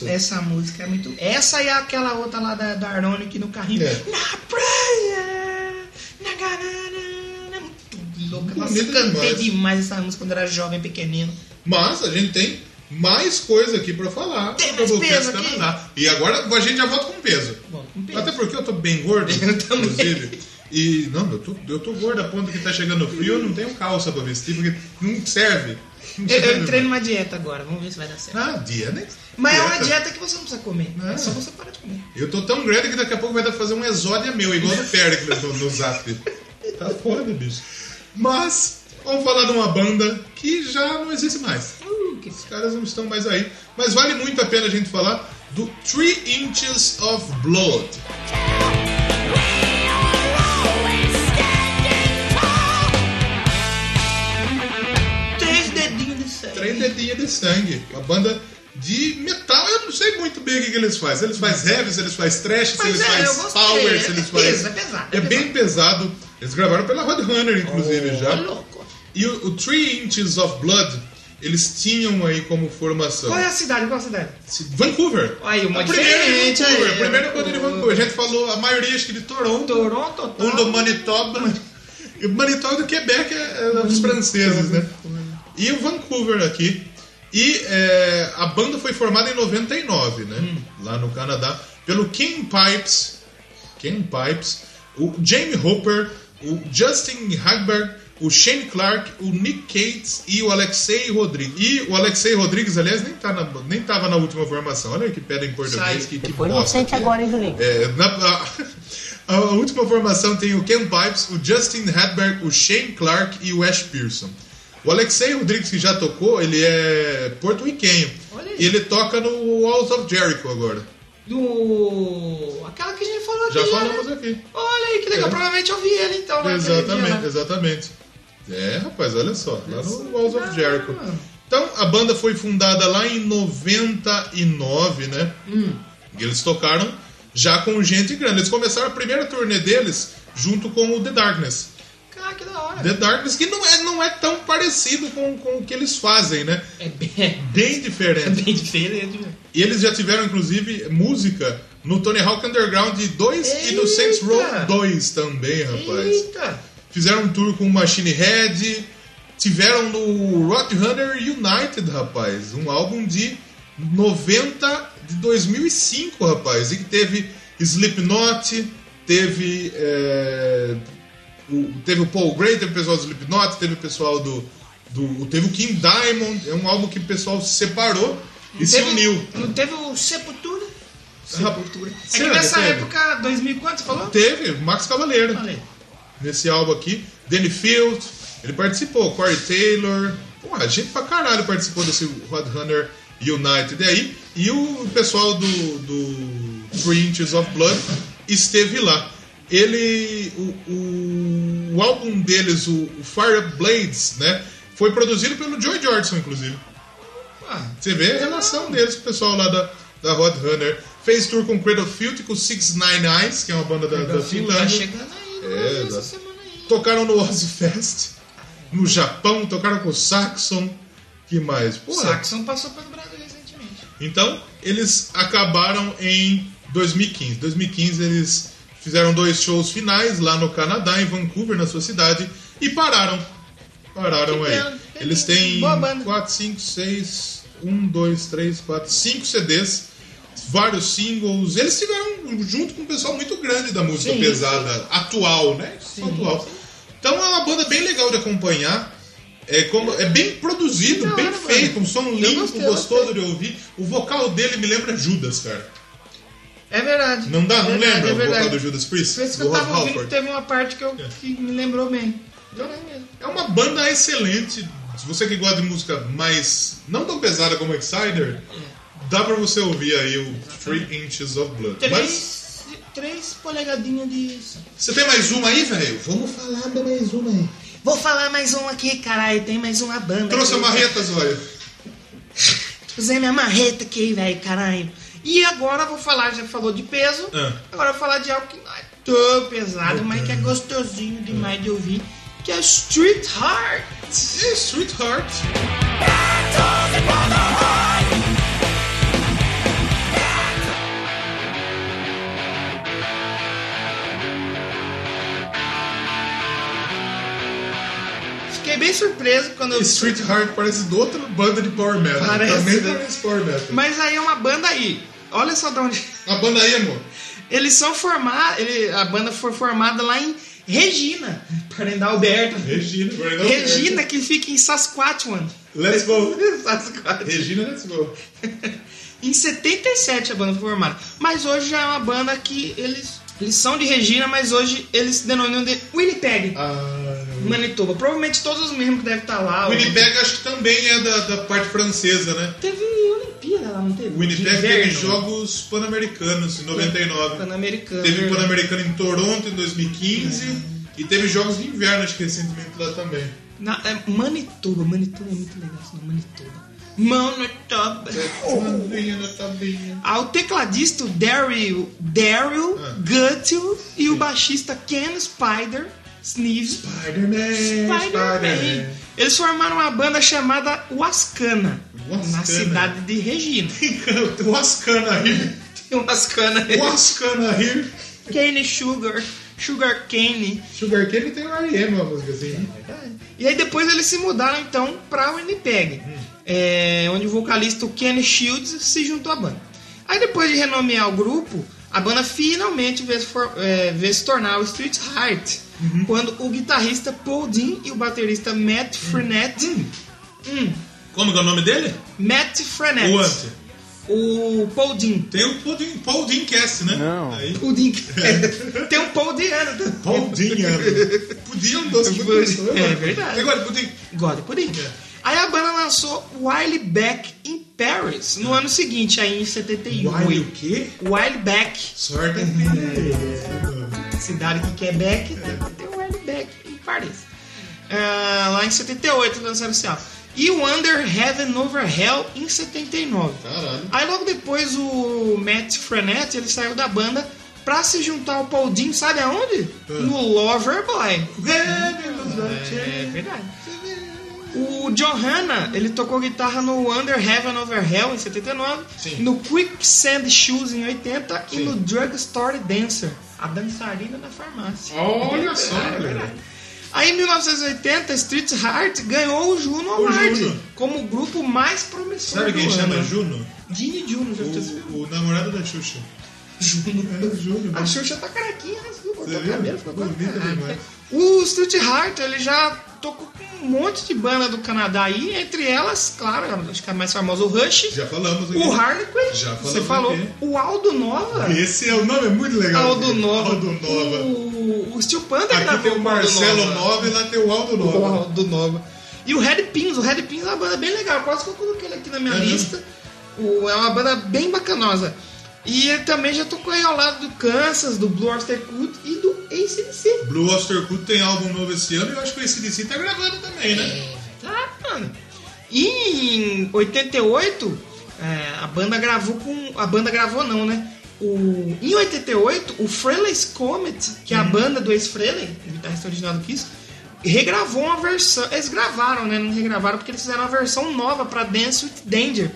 gosto. essa música é muito. Essa e aquela outra lá da, da Aronic no carrinho. É. Na praia, na garana. Muito louca. Nossa, Bonita cantei demais. demais. essa música quando era jovem, pequenino. Mas a gente tem mais coisa aqui pra falar. Tem mais peso aqui? Canadá. E agora a gente já volta com peso. Bom, com peso. Até porque eu tô bem gordo, Eu também. inclusive. E, não, eu tô, eu tô gordo a ponto que tá chegando frio, eu não tenho calça pra vestir, porque não serve. Eu, eu entrei numa dieta agora, vamos ver se vai dar certo. Ah, dia, né? Mas é uma dieta que você não precisa comer. Ah. É só você parar de comer. Eu tô tão grande que daqui a pouco vai dar pra fazer um exódia meu, igual do Pericles no, no Zap. Tá foda, bicho. Mas, vamos falar de uma banda que já não existe mais. Uh, que Os caras não estão mais aí. Mas vale muito a pena a gente falar do Three Inches of Blood. De sangue. Uma banda de metal. Eu não sei muito bem o que, que eles fazem. Eles fazem heavy, eles fazem trash, Mas eles é, fazem power, É eles peso, fazem... é pesado, é É bem pesado. Eles gravaram pela Roadrunner, inclusive, já. Ô, louco. E o, o Three Inches of Blood, eles tinham aí como formação Qual é a cidade? Qual é a cidade? Vancouver. Aí, uma a primeira de diferente, Vancouver. aí. A primeira coisa de Vancouver. A gente falou a maioria, acho que de Toronto. Toronto, Um do Manitoba. E o Manitoba do Quebec é, é dos franceses, né? E o Vancouver aqui. E é, a banda foi formada em 99, né? Lá no Canadá. Pelo King Pipes. King Pipes. O Jamie Hopper. O Justin Hagberg. O Shane Clark. O Nick Cates. E o Alexei Rodrigues. E o Alexei Rodrigues, aliás, nem, tá na, nem tava na última formação. Olha que pedra em português. Que, que Foi bosta inocente que é. agora, hein, Julinho? É, na- a, a última formação tem o Ken Pipes, o Justin Hedberg, o Shane Clark e o Ash Pearson. O Alexei Rodrigues, que já tocou, ele é porto-riquenho. E ele toca no Walls of Jericho agora. Do. Aquela que a gente falou aqui. Já né? falamos aqui. Olha aí, que legal. É. Provavelmente eu vi ele então. dia Exatamente, lá. exatamente. É, rapaz, olha só, lá no Walls of. Jericho. Então, a banda foi fundada lá em 99, né? Hum. E eles tocaram já com gente grande. Eles começaram a primeira turnê deles junto com o The Darkness. Cara, que da hora. The Darkness, que não é, não é tão parecido com, com o que eles fazem, né? É bem, é Bem diferente. bem diferente. né? E eles já tiveram, inclusive, música no Tony Hawk Underground 2 e no Saints Row Eita! 2 também, rapaz. Eita. Fizeram um tour com o Machine Head. Tiveram no Roadrunner United, rapaz. Um álbum de 90 de 2005, rapaz. E que teve Slipknot, teve. é, o, teve o Paul Gray, teve o pessoal do Slipknot, teve o pessoal do, do. Teve o King Diamond. É um álbum que o pessoal se separou e se Teve- uniu. Não teve o Sepultura? Sepultura. É que nessa época, 2000 quanto você falou? Teve, Max Cavaleiro. Nesse álbum aqui. Danny Field, ele participou. Corey Taylor. Pô, a gente pra caralho participou desse Roadrunner United aí. E o pessoal do, do Three Inches of Blood esteve lá. Ele. O, o, álbum deles, o, o Fire Blades, né? Foi produzido pelo Joy Jordison, inclusive. Ah, Você vê a relação deles com o pessoal lá da, da Roadrunner. Fez tour com Cradle of Filth, com Six Nine Eyes, que é uma banda da, da tá Finlândia. chegando aí, É, aí. Tocaram no Ozzy Fest, no Japão, tocaram com o Saxon. Que mais? Saxon passou pelo Brasil recentemente. Então, eles acabaram em 2015. 2015 eles fizeram dois shows finais lá no Canadá, em Vancouver, na sua cidade, e pararam. Pararam Que aí. pena, que Eles têm Boa banda. 4, 5, 6, 1, 2, 3, 4, 5 CDs, vários singles. Eles tiveram junto com um pessoal muito grande da música Sim. pesada, atual, né? atual. Então é uma banda bem legal de acompanhar. É, como, é bem produzido, da bem hora, feito, um som limpo, gostei, gostoso gostei. de ouvir. O vocal dele me lembra Judas, cara. É verdade. Não dá? É Não verdade, lembra é o vocal do Judas Priest? Por isso que Do eu tava ouvindo Halford? teve uma parte que, eu, que me lembrou bem. Mesmo. É uma banda excelente. Se você que gosta de música mais. não tão pesada como Exciter, dá pra você ouvir aí o Three Inches of Blood. Mas Três, três polegadinhas de. você tem mais uma aí, velho? Vamos falar de mais uma aí. Vou falar mais um aqui, caralho. Tem mais uma banda. Trouxe a aqui. marreta, Zóio. Usei minha marreta aqui, velho, caralho. E agora eu vou falar, já falou de peso. Ah. Agora eu vou falar de algo que não é tão pesado, mas que é gostosinho demais de ouvir. Que é Street Heart. É Street Heart. Bem surpreso quando eu Street Heart parece de outra banda de Power Metal. Parece, Também né? parece Power Metal. Mas aí é uma banda aí. Olha só de onde. A banda emo. Eles são formados. Ele, a banda foi formada lá em Regina, Parendal Alberto. Regina. Regina. Regina, que fica em Saskatchewan. Let's go. Saskatchewan. Regina, let's go. Em 77 a banda foi formada. Mas hoje já é uma banda que eles, eles são de Regina, mas hoje eles se denominam de Winnipeg, Ah, Manitoba. Provavelmente todos os membros devem estar lá. Winnipeg acho que também é da, da parte francesa, né? Teve Olimpíada lá, não teve? Winnipeg teve jogos pan-americanos em 99. Pan-Americano. Teve. Pan-Americano em Toronto em 2015 e teve jogos de inverno acho que recentemente lá também. Na, é Manitoba, Manitoba é muito legal esse nome, Manitoba. Manitoba. Ah, o tecladista o Daryl, Daryl Ah. Guttil e o baixista Ken Spider Sneeze Spider-Man, Spider-Man. Eles formaram uma banda chamada Wascana, na cidade de Regina. Wascana aí. Tem Wascana, Wascana aí. Cane Sugar, Sugar Cane. Sugar Cane tem o R.E.M. uma música assim. E aí depois eles se mudaram então pra Winnipeg, é, onde o vocalista Kenny Shields se juntou à banda. Aí depois de renomear o grupo, a banda finalmente veio, for- é, veio se tornar o Street Heart, quando o guitarrista Paul Dean e o baterista Matt Frenette, Hum, Como que é o nome dele? Matt Frenette, O ante. o Paul Dean, Tem o Paul Dean, Paul Dean Cast, né? Não. Aí. Paul Dean, tem um Paul Dean, Paul Dean. é. Pudim é um doce gostoso. É verdade. Agora, pudim. God Pudim. Aí a banda lançou While Back in Paris no ano seguinte, aí em 78. Why o quê? While Back, Sorte. cidade que quer Back, tem que ter While Back em Paris. Ah, lá em 78 lançaram esse álbum. E o Under Heaven Over Hell em 79. Caralho. Aí logo depois o Matt Frenette ele saiu da banda pra se juntar ao Paul Dean, sabe aonde? No Loverboy. É verdade. O Johanna, ele tocou guitarra no Under Heaven Over Hell em 79, Sim. no Quicksand Shoes em 80 e no Drugstore Dancer, a dançarina da farmácia. Olha só, galera. Aí em 1980, Street Heart ganhou o Juno Award como o grupo mais promissor Sabe quem ano. chama Juno? Gini Juno, já O, o namorado da Xuxa. Juno. É, Juno. A Xuxa tá carequinha, rasgou, cortou o cabelo, ficou Bonita demais. O Street Heart, ele já tocou com um monte de banda do Canadá aí, entre elas, claro, acho que a mais famosa, o Rush, Já falamos aqui. o Harlequin, Já você falamos falou, aqui. o Aldo Nova, Esse é o nome é muito legal. Aldo Nova, Aldo Nova. o, o Steel Panther Aqui gravou tem o Marcelo Nova. Nova e lá tem o Aldo O Nova. Aldo Nova. E o Red Pins, o Red Pins é uma banda bem legal, quase que eu coloquei ele aqui na minha É mesmo? lista. O- é uma banda bem bacanosa. E ele também já tocou aí ao lado do Kansas, do Blue Oyster Cult e do ACDC. Blue Oyster Cult tem álbum novo esse ano e eu acho que o ACDC tá gravando também, né? Tá, mano. E em 88, é, a banda gravou com. A banda gravou não, né? O, em 88, o Frehley's Comet, que é a banda do ex-Frehley, o guitarrista original do Kiss, regravou uma versão. Eles gravaram, né? Não regravaram porque eles fizeram uma versão nova pra Dance with Danger,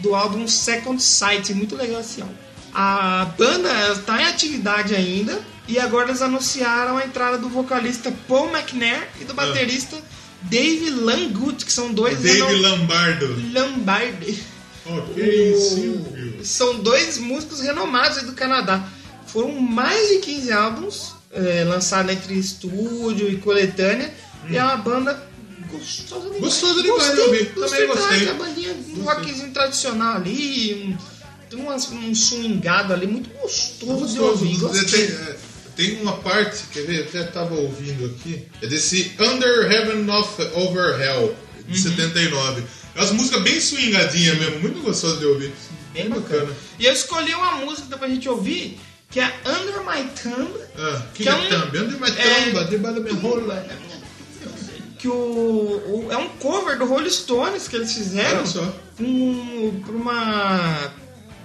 do álbum Second Sight. Muito legal esse álbum. A banda está em atividade ainda e agora eles anunciaram a entrada do vocalista Paul McNair e do baterista Dave Langut, que são dois Dave ano- Lombardo. Lombardi. Ok, O- Silvio. São dois músicos renomados do Canadá. Foram mais de 15 álbuns é, lançados entre estúdio e coletânea. E é uma banda gostosa demais. Gostosa demais, Gostei, eu vi. Também gostei. É uma bandinha, um rockzinho tradicional ali. Um, tem umas- um swingado ali muito gostoso, de ouvir. Gostoso. Gostei. Tem, é, tem uma parte, quer ver? Eu até tava ouvindo aqui. É desse Under Heaven of Over Hell, de Uhum. 79. É umas músicas bem swingadinhas mesmo, muito gostoso de ouvir. Bem bacana. E eu escolhi uma música pra gente ouvir, que é Under My Thumb. Ah, que, Que é é um- também? Under My é- Thumb, debaixo da minha rola. Que o, o- é um cover do Rolling Stones que eles fizeram Olha só. um, uma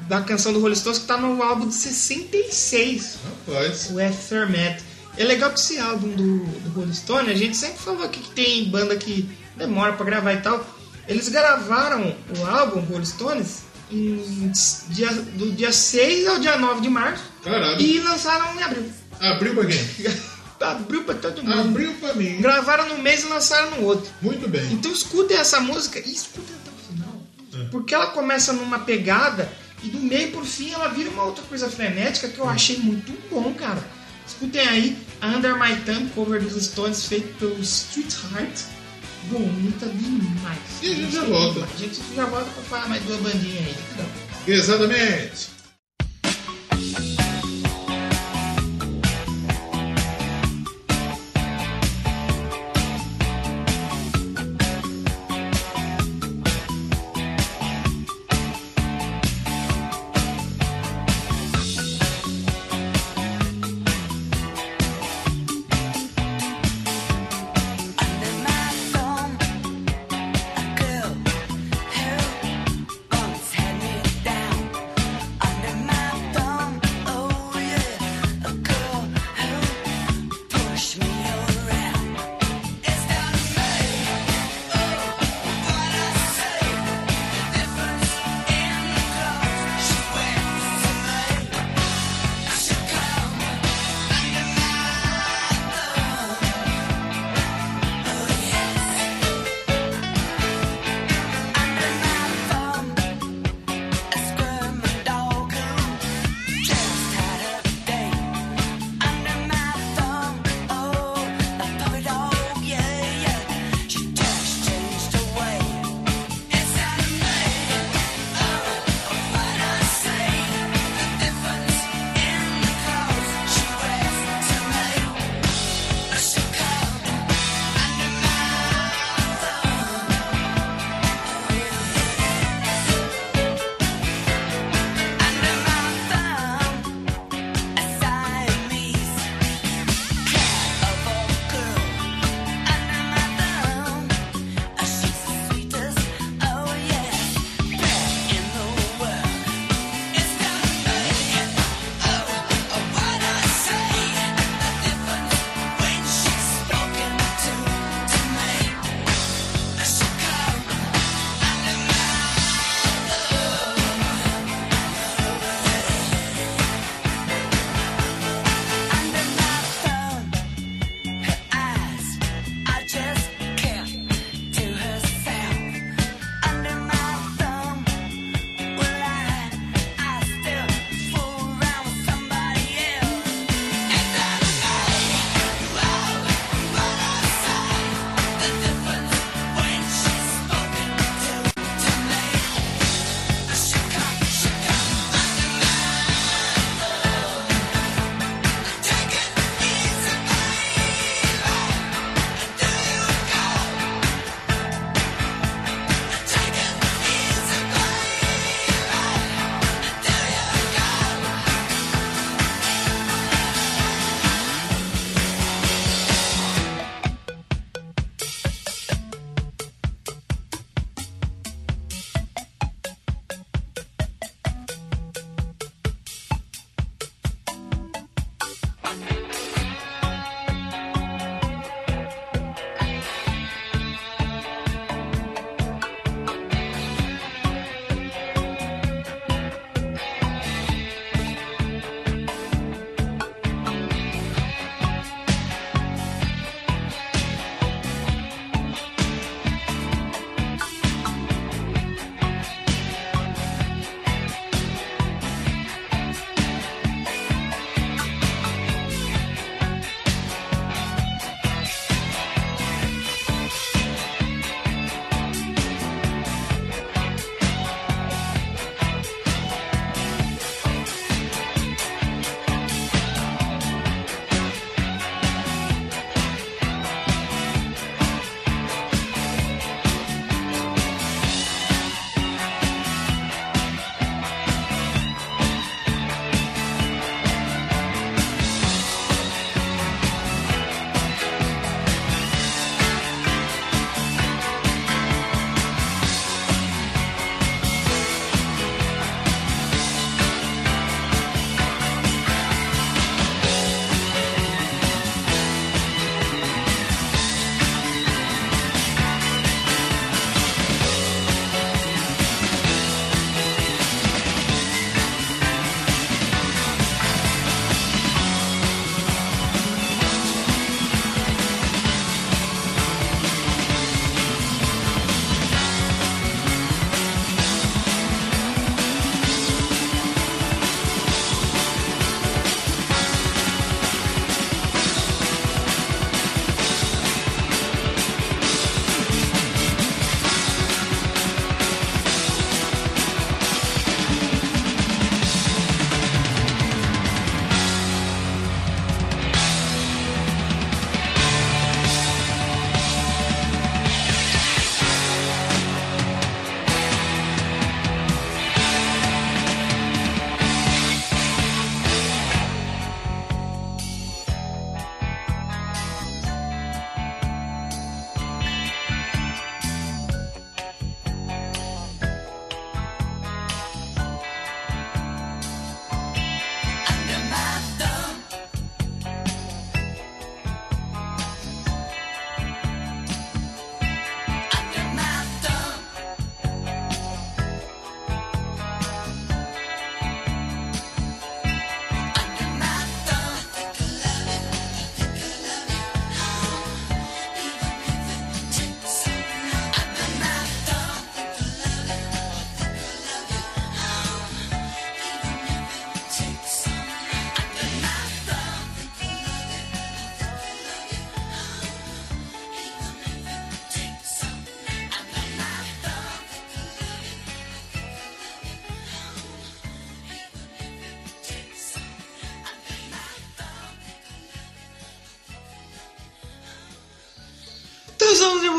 da canção do Rolling Stones que tá no álbum de 66, Rapaz. o Aftermath. É legal que esse álbum do, do Rolling Stone, a gente sempre falou aqui que tem banda que demora pra gravar e tal. Eles gravaram o álbum Rolling Stones em dia, do dia 6 ao dia 9 de março Caralho. e lançaram em abril. Abriu pra quem? abriu pra todo mundo. Abriu pra mim. Gravaram no mês e lançaram no outro. Muito bem. Então escutem essa música e escutem até o final. Porque ela começa numa pegada e do meio pro fim ela vira uma outra coisa frenética que eu achei muito bom, cara. Escutem aí a Under My Thumb, cover dos Stones, feito pelo Street Heart. Bonita demais. E a gente já volta. A gente já volta pra falar mais duas bandinhas aí. Então, Exatamente.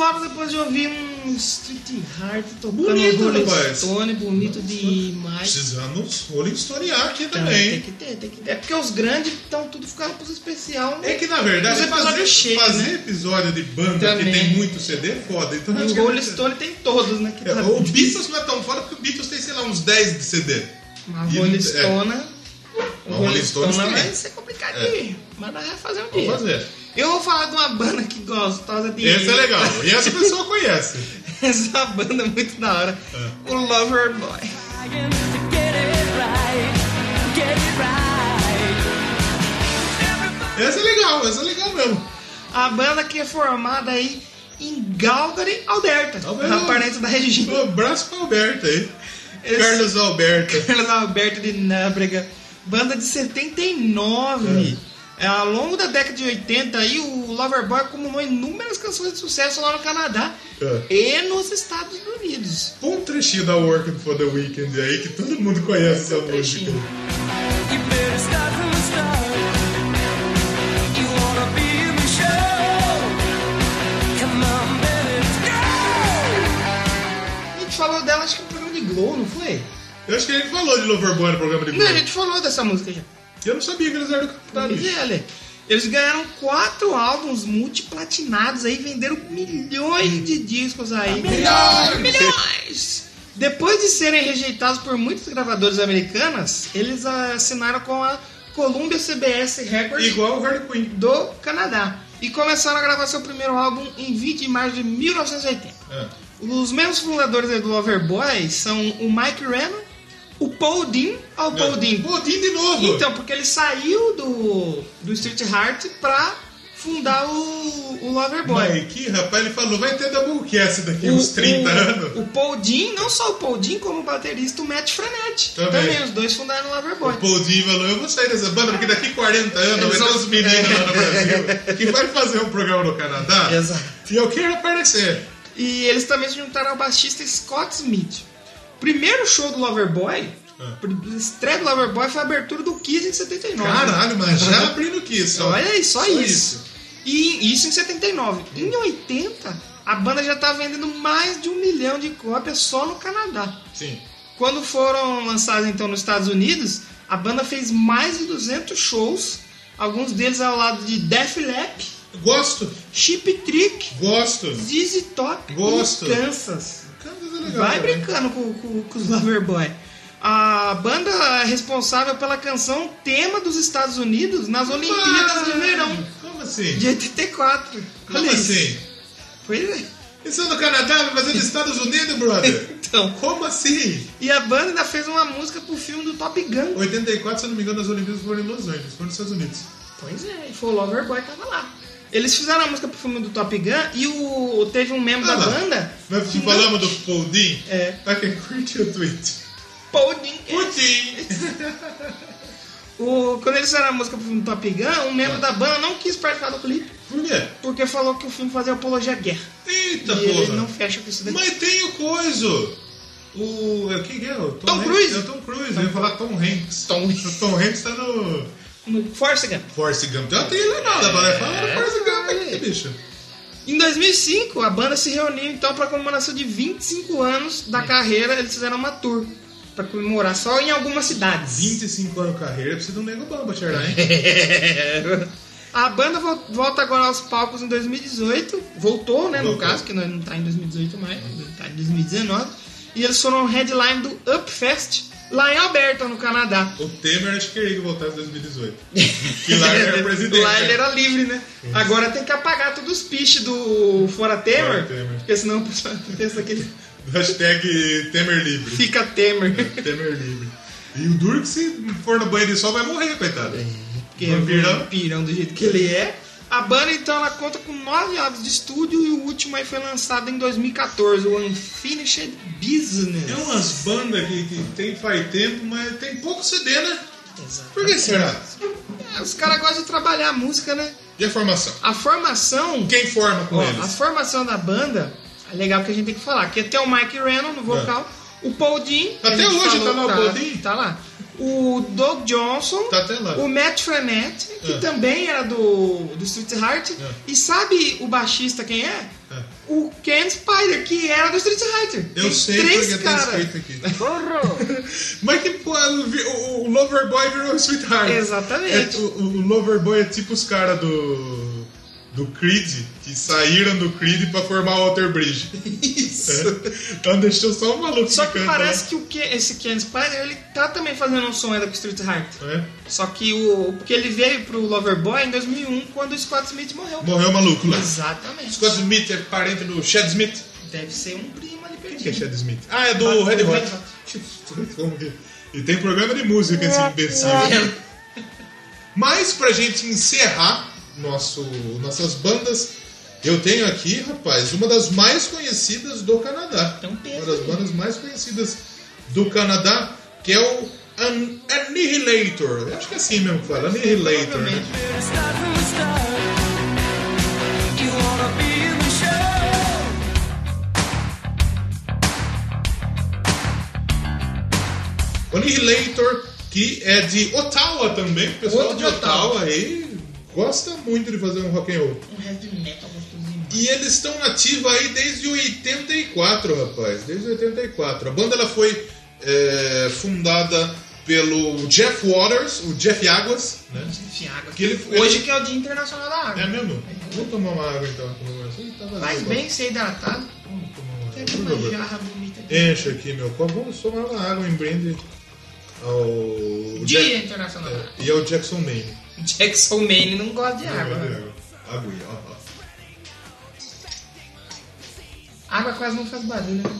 Vamos volta depois de ouvir um Street Heart tocando Bonito, Rolling rapaz. Stone, bonito demais. Precisamos Rolling Stonear aqui Então, também. tem que ter, tem que ter. É porque os grandes estão tudo ficando pros especial. né? É que na verdade episódios fazer, cheios, fazer né? episódio de banda Também. que tem muito CD é foda. Então, acho o Rolling é- Stone tem todos, né? É, tá o Beatles não é tão foda porque o Beatles tem, sei lá, uns 10 de CD. Uma E- Rolling é. Stone. O Uma Rolling Rolling Stone vai ser complicado É. Mas nós vamos fazer um Vamos dia. fazer. Eu vou falar de uma banda que gostosa de Esse é legal. E essa pessoa conhece. Essa banda é muito da hora. É. O Lover Boy. Essa é legal, essa é legal mesmo. A banda que é formada aí em Calgary, Alberta. Alberta. Parente da Regina. Um abraço pra Alberto aí. Esse- Carlos Alberto. Carlos Alberto de Nóbrega. Banda de 79. É, ao longo da década de 80, aí, o Loverboy acumulou inúmeras canções de sucesso lá no Canadá É. e nos Estados Unidos. Põe um trechinho da Working for the Weekend aí que todo mundo conhece essa música. A gente falou dela, acho que no programa de Glow, não foi? Eu acho que a gente falou de Loverboy no programa de Não, a gente falou dessa música já. Eu não sabia que eles eram cantados. Pois é. Eles ganharam quatro álbuns multiplatinados aí, venderam milhões de discos aí. Milhões! Milhões! Depois de serem rejeitados por muitas gravadoras americanas, eles assinaram com a Columbia CBS Records Igual o Harley Quinn. do Canadá e começaram a gravar seu primeiro álbum em 20 de março de 1980. É. Os membros fundadores do Loverboy são o Mike Renner, o Paul Dean, ó, o Paul Dean, Pô, Dean de novo. então, porque ele saiu do, do Street Heart pra fundar o, o Loverboy. Mas que rapaz, ele falou, vai ter Doublecast daqui uns 30 o, anos. O Paul Dean, não só o Paul Dean, como o baterista, o Matt Frenetti. Também. os dois fundaram o Loverboy. O Paul Dean falou, eu vou sair dessa banda porque daqui 40 anos vai ter uns meninos lá no Brasil que vai fazer um programa no Canadá Exato. e eu quero aparecer. E eles também se juntaram ao baixista Scott Smith. Primeiro show do Loverboy, Ah. a estreia do Loverboy foi a abertura do Kiss em 79. Caralho, mas já abrindo Kiss. ó. Olha aí, só, Só isso. isso. E isso em 79. Em 80, a banda já tá vendendo mais de um milhão de cópias só no Canadá. Sim. Quando foram lançados então nos Estados Unidos, a banda fez mais de 200 shows, alguns deles ao lado de Def Leppard, Gosto, Chip Trick, gosto. ZZ Top Gosto. e Kansas. É legal. Vai também. brincando com, com, com os Loverboy. A banda é responsável pela canção tema dos Estados Unidos nas Olimpíadas de Verão Como assim? de 84. Como Olha isso. assim? Pois é. Isso é no Canadá, vai fazer nos Estados Unidos, brother? Então. Como assim? E a banda ainda fez uma música pro filme do Top Gun. 84, se eu não me engano, as Olimpíadas foram em Los Angeles, foram nos Estados Unidos. Pois é, e foi o Loverboy que tava lá. Eles fizeram a música pro filme do Top Gun e o teve um membro Ah da banda. Nós que falamos do Paul Dean? É. Tá quem curte o tweet. Paul Dean. O, quando eles fizeram a música pro filme do Top Gun, um membro da banda não quis participar do clipe Por quê? porque falou que o filme fazia apologia à guerra. Eita e ele não fecha com isso daqui. Mas tem o coiso! O. é, Quem que é? O Tom Hanks? Cruise. É o Tom Cruise, eu ia falar Tom Hanks. Tom- Tom Hanks tá no. No Force Gump. Force Gump. Tem trilha legal da banda. Fala do Force Gump aqui, bicho. Em 2005, a banda se reuniu então para comemoração de 25 anos da carreira. Eles fizeram uma tour para comemorar só em algumas cidades. 25 anos de carreira, precisa de um nego bom pra hein? A banda vo- volta agora aos palcos em 2018. Voltou, né? No Voltou. caso, que não não tá em 2018 mais, tá em 2019. E eles foram headline do Upfest lá em Alberta, no Canadá. O Temer acho que queria que voltasse em 2018. Que lá ele era presidente. Lá ele era livre, né? Agora tem que apagar todos os piches do Fora Temer, Fora Temer. porque senão o pessoal pensa que Hashtag Temer livre. fica Temer. Temer livre. E o duro que se for no banho de sol vai morrer, coitado. É Vampirão. vampirão do jeito que ele é. A banda então ela conta com nove álbuns de estúdio e o último aí foi lançado em 2014, o Unfinished Business. É umas bandas que, que tem faz tempo, mas tem pouco CD, né? Exato. Por que será? É, os caras gostam de trabalhar a música, né? E a formação? A formação. Quem forma com ó, eles? a formação da banda é legal que a gente tem que falar. Que tem o Mike Rennon no vocal, o Paul Dean. É. Até hoje tá lá o Paul Dean? Tá lá. O Doug Johnson. Tá até lá. O Matt Frenetti, que É. também era do, do Street Heart. É. E sabe o baixista quem é? É. o Ken Spider, que era do Street Fighter. Eu Tem sei três porque cara. escrito aqui. Mas que pô, o, o Loverboy virou Sweetheart. Exatamente. É, o, o Loverboy é tipo os caras do. Do Creed, que saíram do Creed pra formar o Walter Bridge. Isso. É. Então deixou só um maluco Só que parece que o Ken- esse Ken Spider, ele tá também fazendo um som ainda com o Street lá. É. Só que o. Porque ele veio pro Loverboy em 2001, quando o Scott Smith morreu. Morreu maluco lá. Exatamente. Scott Smith é parente do Chad Smith. Deve ser um primo ali Quem que é perdido. Chad Smith? Ah, é do Ah, Red Hot. Como que- E tem programa de música esse imbecil. Mas pra gente encerrar nosso, nossas bandas, eu tenho aqui, rapaz, uma das mais conhecidas do Canadá. Então, uma das bandas mais conhecidas do Canadá, que é o An- Annihilator. Eu acho que é assim mesmo que fala, Annihilator, né? Annihilator, que é de Ottawa também, pessoal Outro de. Ottawa aí gosta muito de fazer um rock and roll. Um heavy metal gostosinho. E eles estão nativos aí desde 84, rapaz. Desde 84. A banda ela foi é, fundada pelo Jeff Waters, o Jeff Águas, né? Enfim, água. Que ele- Hoje ele- que é o Dia Internacional da Água. É mesmo? Vou tomar uma água então. Tá Faz agora. bem ser hidratado. Vamos tomar uma água, uma jarra bonita. Enche aqui meu copo. Vamos tomar uma água em brinde ao Dia Jack- Internacional da Água. e ao Jackson Maine. Jackson Maine não gosta de água. né? Aguinha, ó, ó. Água quase não faz barulho, né?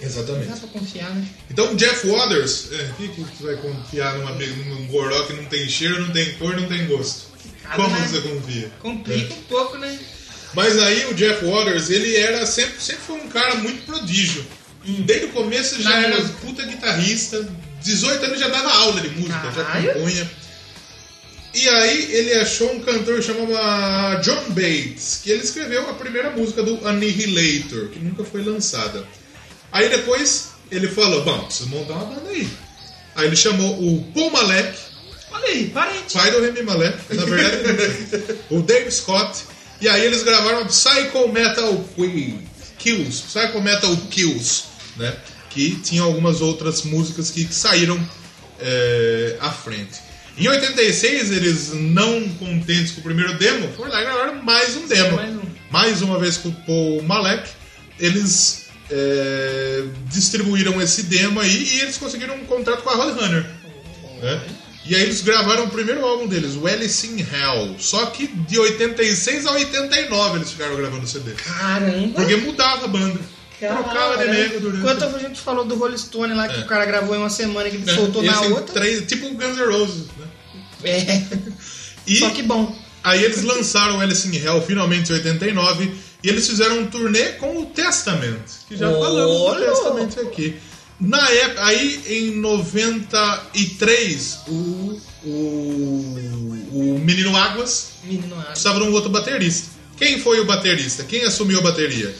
Exatamente. Dá pra confiar, né? Então, Jeff Waters, é, que, que você vai confiar numa, num goró que não tem cheiro, não tem cor, não tem gosto? Complicado, Como né? você confia? Complica um pouco, né? Mas aí o Jeff Waters, ele era sempre, sempre foi um cara muito prodígio. Desde o começo já Na era música. puta guitarrista, 18 anos já dava aula de música, já Caralho. compunha. E aí ele achou um cantor que chamava John Bates, que ele escreveu a primeira música do Annihilator, que nunca foi lançada. Aí depois ele falou, bom, preciso montar uma banda aí. Aí ele chamou o Paul Malek, Olha aí, parente. pai do Remy Malek, na verdade, o Dave Scott, e aí eles gravaram Psycho Metal Kills, Psycho Metal Kills, né? Que tinha algumas outras músicas que saíram é, à frente. Em 86, eles não contentes com o primeiro demo, foram lá e gravaram mais um demo. mais um. Mais uma vez com o Paul Malek, eles é, distribuíram esse demo aí e eles conseguiram um contrato com a Roadrunner. Né? E aí eles gravaram o primeiro álbum deles, o Alice in Hell. Só que de 86 a 89 eles ficaram gravando CD. Caramba. Porque mudava a banda. Trocava de nego durante. Enquanto a gente falou do Rolling Stone lá, que É. o cara gravou em uma semana que ele É, soltou e na outra. três- tipo o Guns N' Roses. É. E Só que bom. aí eles lançaram o Alice in Hell finalmente em 89 e eles fizeram um turnê com o Testament, que já Ô, falamos do. Testament aqui. Na época, aí em 93, o, o, o Menino Águas Menino precisava de um outro baterista. Quem foi o baterista? Quem assumiu a bateria?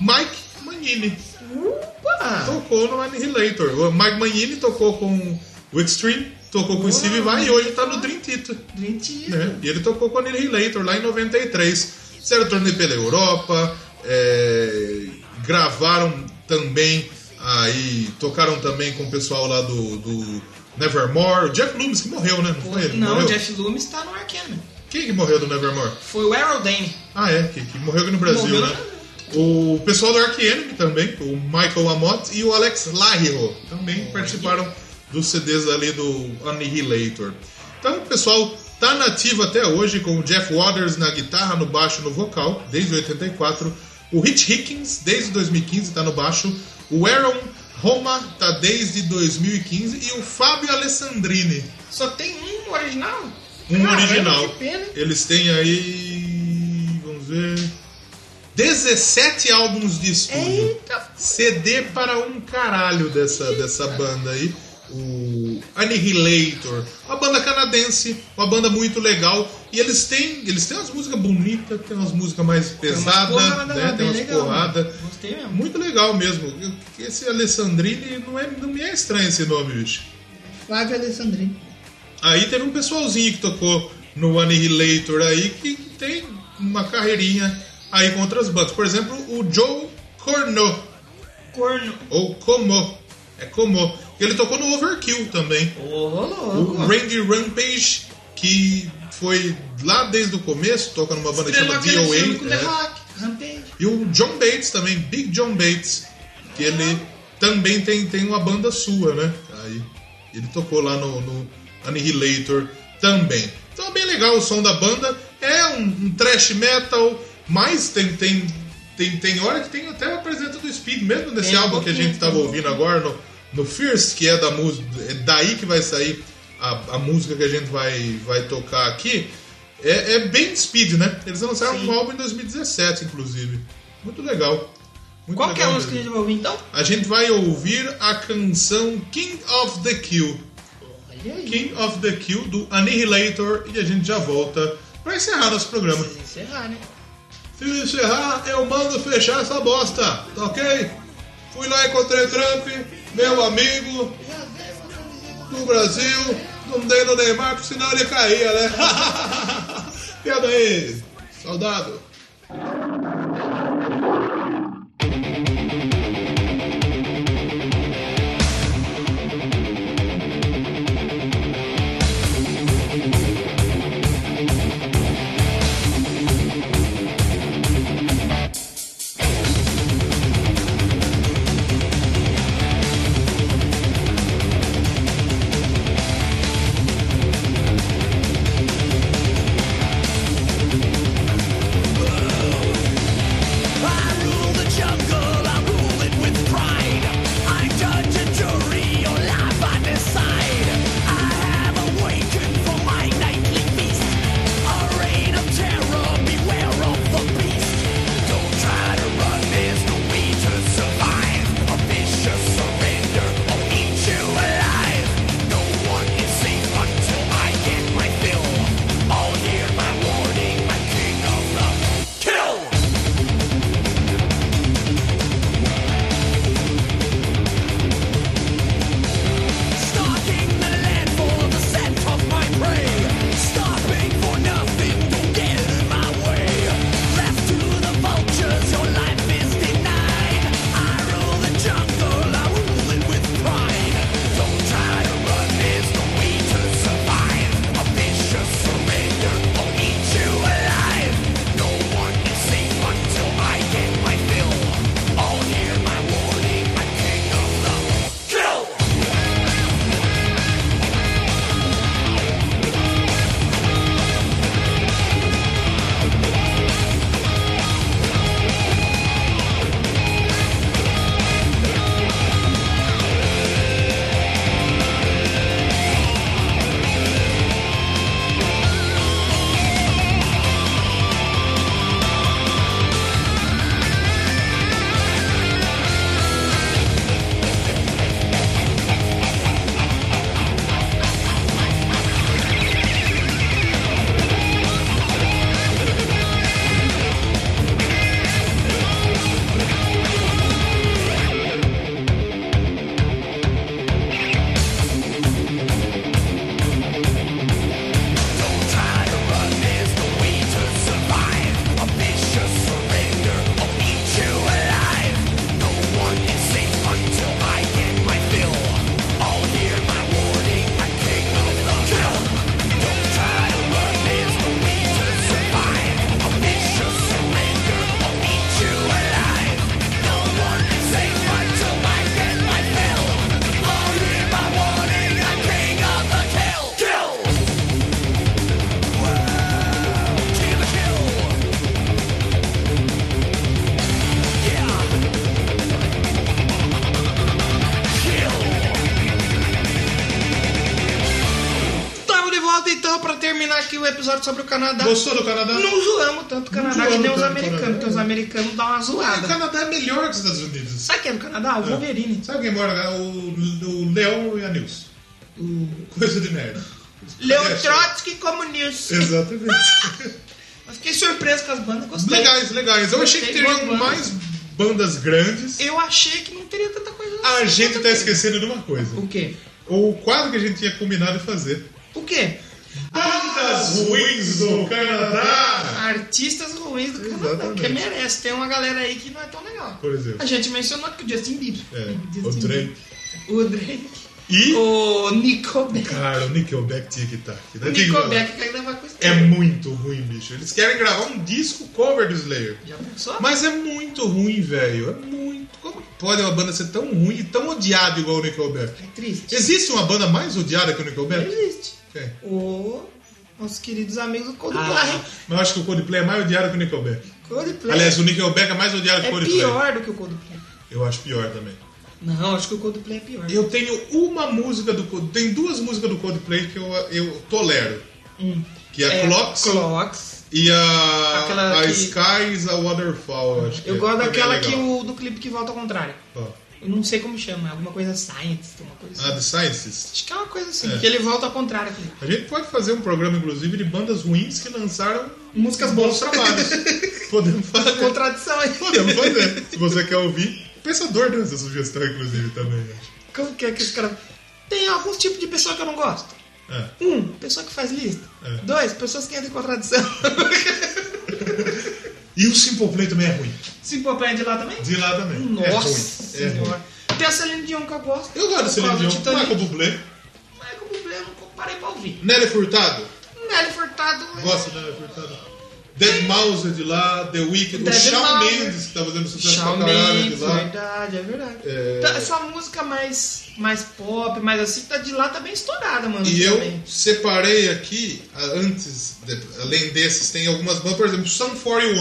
Mike Magnini. Opa! Tocou no Annihilator. O Mike Magnini tocou com o Extreme, tocou com o Steve Vai e hoje tá no Dream Theater. Mentira. né? E ele tocou com o Annihilator lá em 93. Fizeram turnê pela Europa, é, gravaram também aí, tocaram também com o pessoal lá do, do Nevermore. O Jeff Loomis que morreu, né? Não foi ele? Não, morreu? o Jeff Loomis tá no Arcane. Quem que morreu do Nevermore? Foi o Errol Dane. Ah, é, que, que morreu aqui no Brasil, Morreu né? O pessoal do Ark Enemy também, o Michael Amott e o Alex Lahiro também participaram dos CDs ali do Annihilator. Então o pessoal tá nativo até hoje com o Jeff Waters na guitarra, no baixo no vocal, desde 84. O Rich Hickins, desde 2015, tá no baixo. O Aaron Roma tá desde 2015 e o Fábio Alessandrini, Só tem um original? um original. Eles têm aí. Vamos ver. 17 álbuns de estúdio. Eita. CD para um caralho dessa, dessa banda aí. O Annihilator. Uma banda canadense, uma banda muito legal. E eles têm, eles têm umas músicas bonitas, tem umas músicas mais pesadas, né? Tem umas porradas. mano. Gostei mesmo. Muito legal mesmo. Esse Alessandrini não, é, não me é estranho esse nome, bicho. Flávio Alessandrini. Aí teve um pessoalzinho que tocou no Annihilator aí que tem uma carreirinha aí com outras bandas. Por exemplo, o Joe Corno, Corno. ou Como, é Como. Ele tocou no Overkill também. Ô, O. Randy Rampage, que foi lá desde o começo, toca numa banda que Estrelou chama aquele filme com DOA. The é. E o John Bates também, Big John Bates, que ele também tem, tem uma banda sua, né? Aí ele tocou lá no, no Annihilator também. Então é bem legal o som da banda. É um, um thrash metal, mas tem, tem, tem, tem hora que tem até a presença do Speed, mesmo nesse um álbum que a gente estava ouvindo agora, no, no Fierce, que é da música. É daí que vai sair a, a música que a gente vai, vai tocar aqui. É, é bem Speed, né? Eles lançaram Sim. um álbum em 2017, inclusive. Muito legal. Muito Qual que é a legal música que a mesmo. gente vai ouvir então? A gente vai ouvir a canção King of the Kill. King of the Kill do Annihilator e a gente já volta pra encerrar nosso programa. Encerrar, né? Se encerrar, eu mando fechar essa bosta, tá ok? Fui lá e encontrei Trump, meu amigo do Brasil. Não dei no Neymar, porque senão ele caía, né? Piada aí, soldado. Então, pra terminar aqui o episódio sobre o Canadá. Gostou do Canadá? Não zoamos tanto o Canadá que nem os o americanos, porque os americanos dão uma O zoada. Canadá é melhor que os Estados Unidos. Sabe quem é do Canadá? O Wolverine. Sabe quem mora lá? O, o Leão e a Nilson. Coisa de merda. Leon É, Trotsky comunista. Exatamente. Eu fiquei surpreso com as bandas, gostei. legais, legais. Eu achei que Gostei, teriam boas bandas. mais bandas grandes. Eu achei que não teria tanta coisa. A gente tá esquecendo de uma coisa. O quê? O quadro que a gente tinha combinado de fazer. O quê? Bandas ruins do Canadá! Artistas ruins do Canadá, Exatamente. que merece. Tem uma galera aí que não é tão legal. Por exemplo. A gente mencionou que o Justin Bieber. É, Justin o Drake. O Drake. E, O Nickelback. cara, o Nickelback tinha que estar aqui. O né? Falar. Nickelback quer gravar com esse É muito ruim, bicho. Eles querem gravar um disco cover do Slayer. Já pensou? Mas é muito ruim, velho. É muito. Como pode uma banda ser tão ruim e tão odiada igual o Nickelback? É triste. Existe uma banda mais odiada que o Nickelback? Existe. Quem? O... Nossos queridos amigos do Coldplay. Ah, mas eu acho que o Coldplay é mais odiado que o Nickelback. Coldplay. Aliás, o Nickelback é mais odiado que o é Coldplay. pior do que o Coldplay. Eu acho pior também. Não, acho que o Coldplay é pior. Eu tenho uma música do Cold- Tem duas músicas do Coldplay que eu, eu tolero. Que é, É, Clocks Clocks. e a, Aquela a que- Sky is a Waterfall. eu Acho que Eu é, gosto é daquela legal. que o do clipe que volta ao contrário. Ó. Eu não sei como chama, é alguma coisa science, uma coisa assim. Ah, The Scientist. Acho que é uma coisa assim, É. que ele volta ao contrário. aqui. A gente pode fazer um programa, inclusive, de bandas ruins que lançaram Músicas bons trabalhos. Podemos fazer. Contradição aí. Podemos fazer. Se você quer ouvir, o pensador deu essa sugestão, inclusive, também. Como que é que os caras. Tem alguns tipos de pessoa que eu não gosto. É. Um, pessoa que faz lista. É. Dois, pessoas que entram em contradição. E o Simple Play também é ruim. Simple Plan de lá também? De lá também. Nossa é ruim. É ruim. senhora. Tem a Celine Dion que eu gosto. Eu gosto de Por Celine Dion. Michael Bublé. Michael Bublé eu não parei pra ouvir. Nelly Furtado. Nelly Furtado. é- Gosto da Nelly Furtado. Dead Mouse é de lá, The Weeknd, o Shawn. Mendes, que tá fazendo sucesso Shawn pra caralho de lá. verdade, é verdade. É. Tá, Essa música mais, mais pop, mais assim, tá de lá tá bem estourada, mano. E eu também. separei aqui, antes, de- além desses, tem algumas bandas, por exemplo, Sun 41.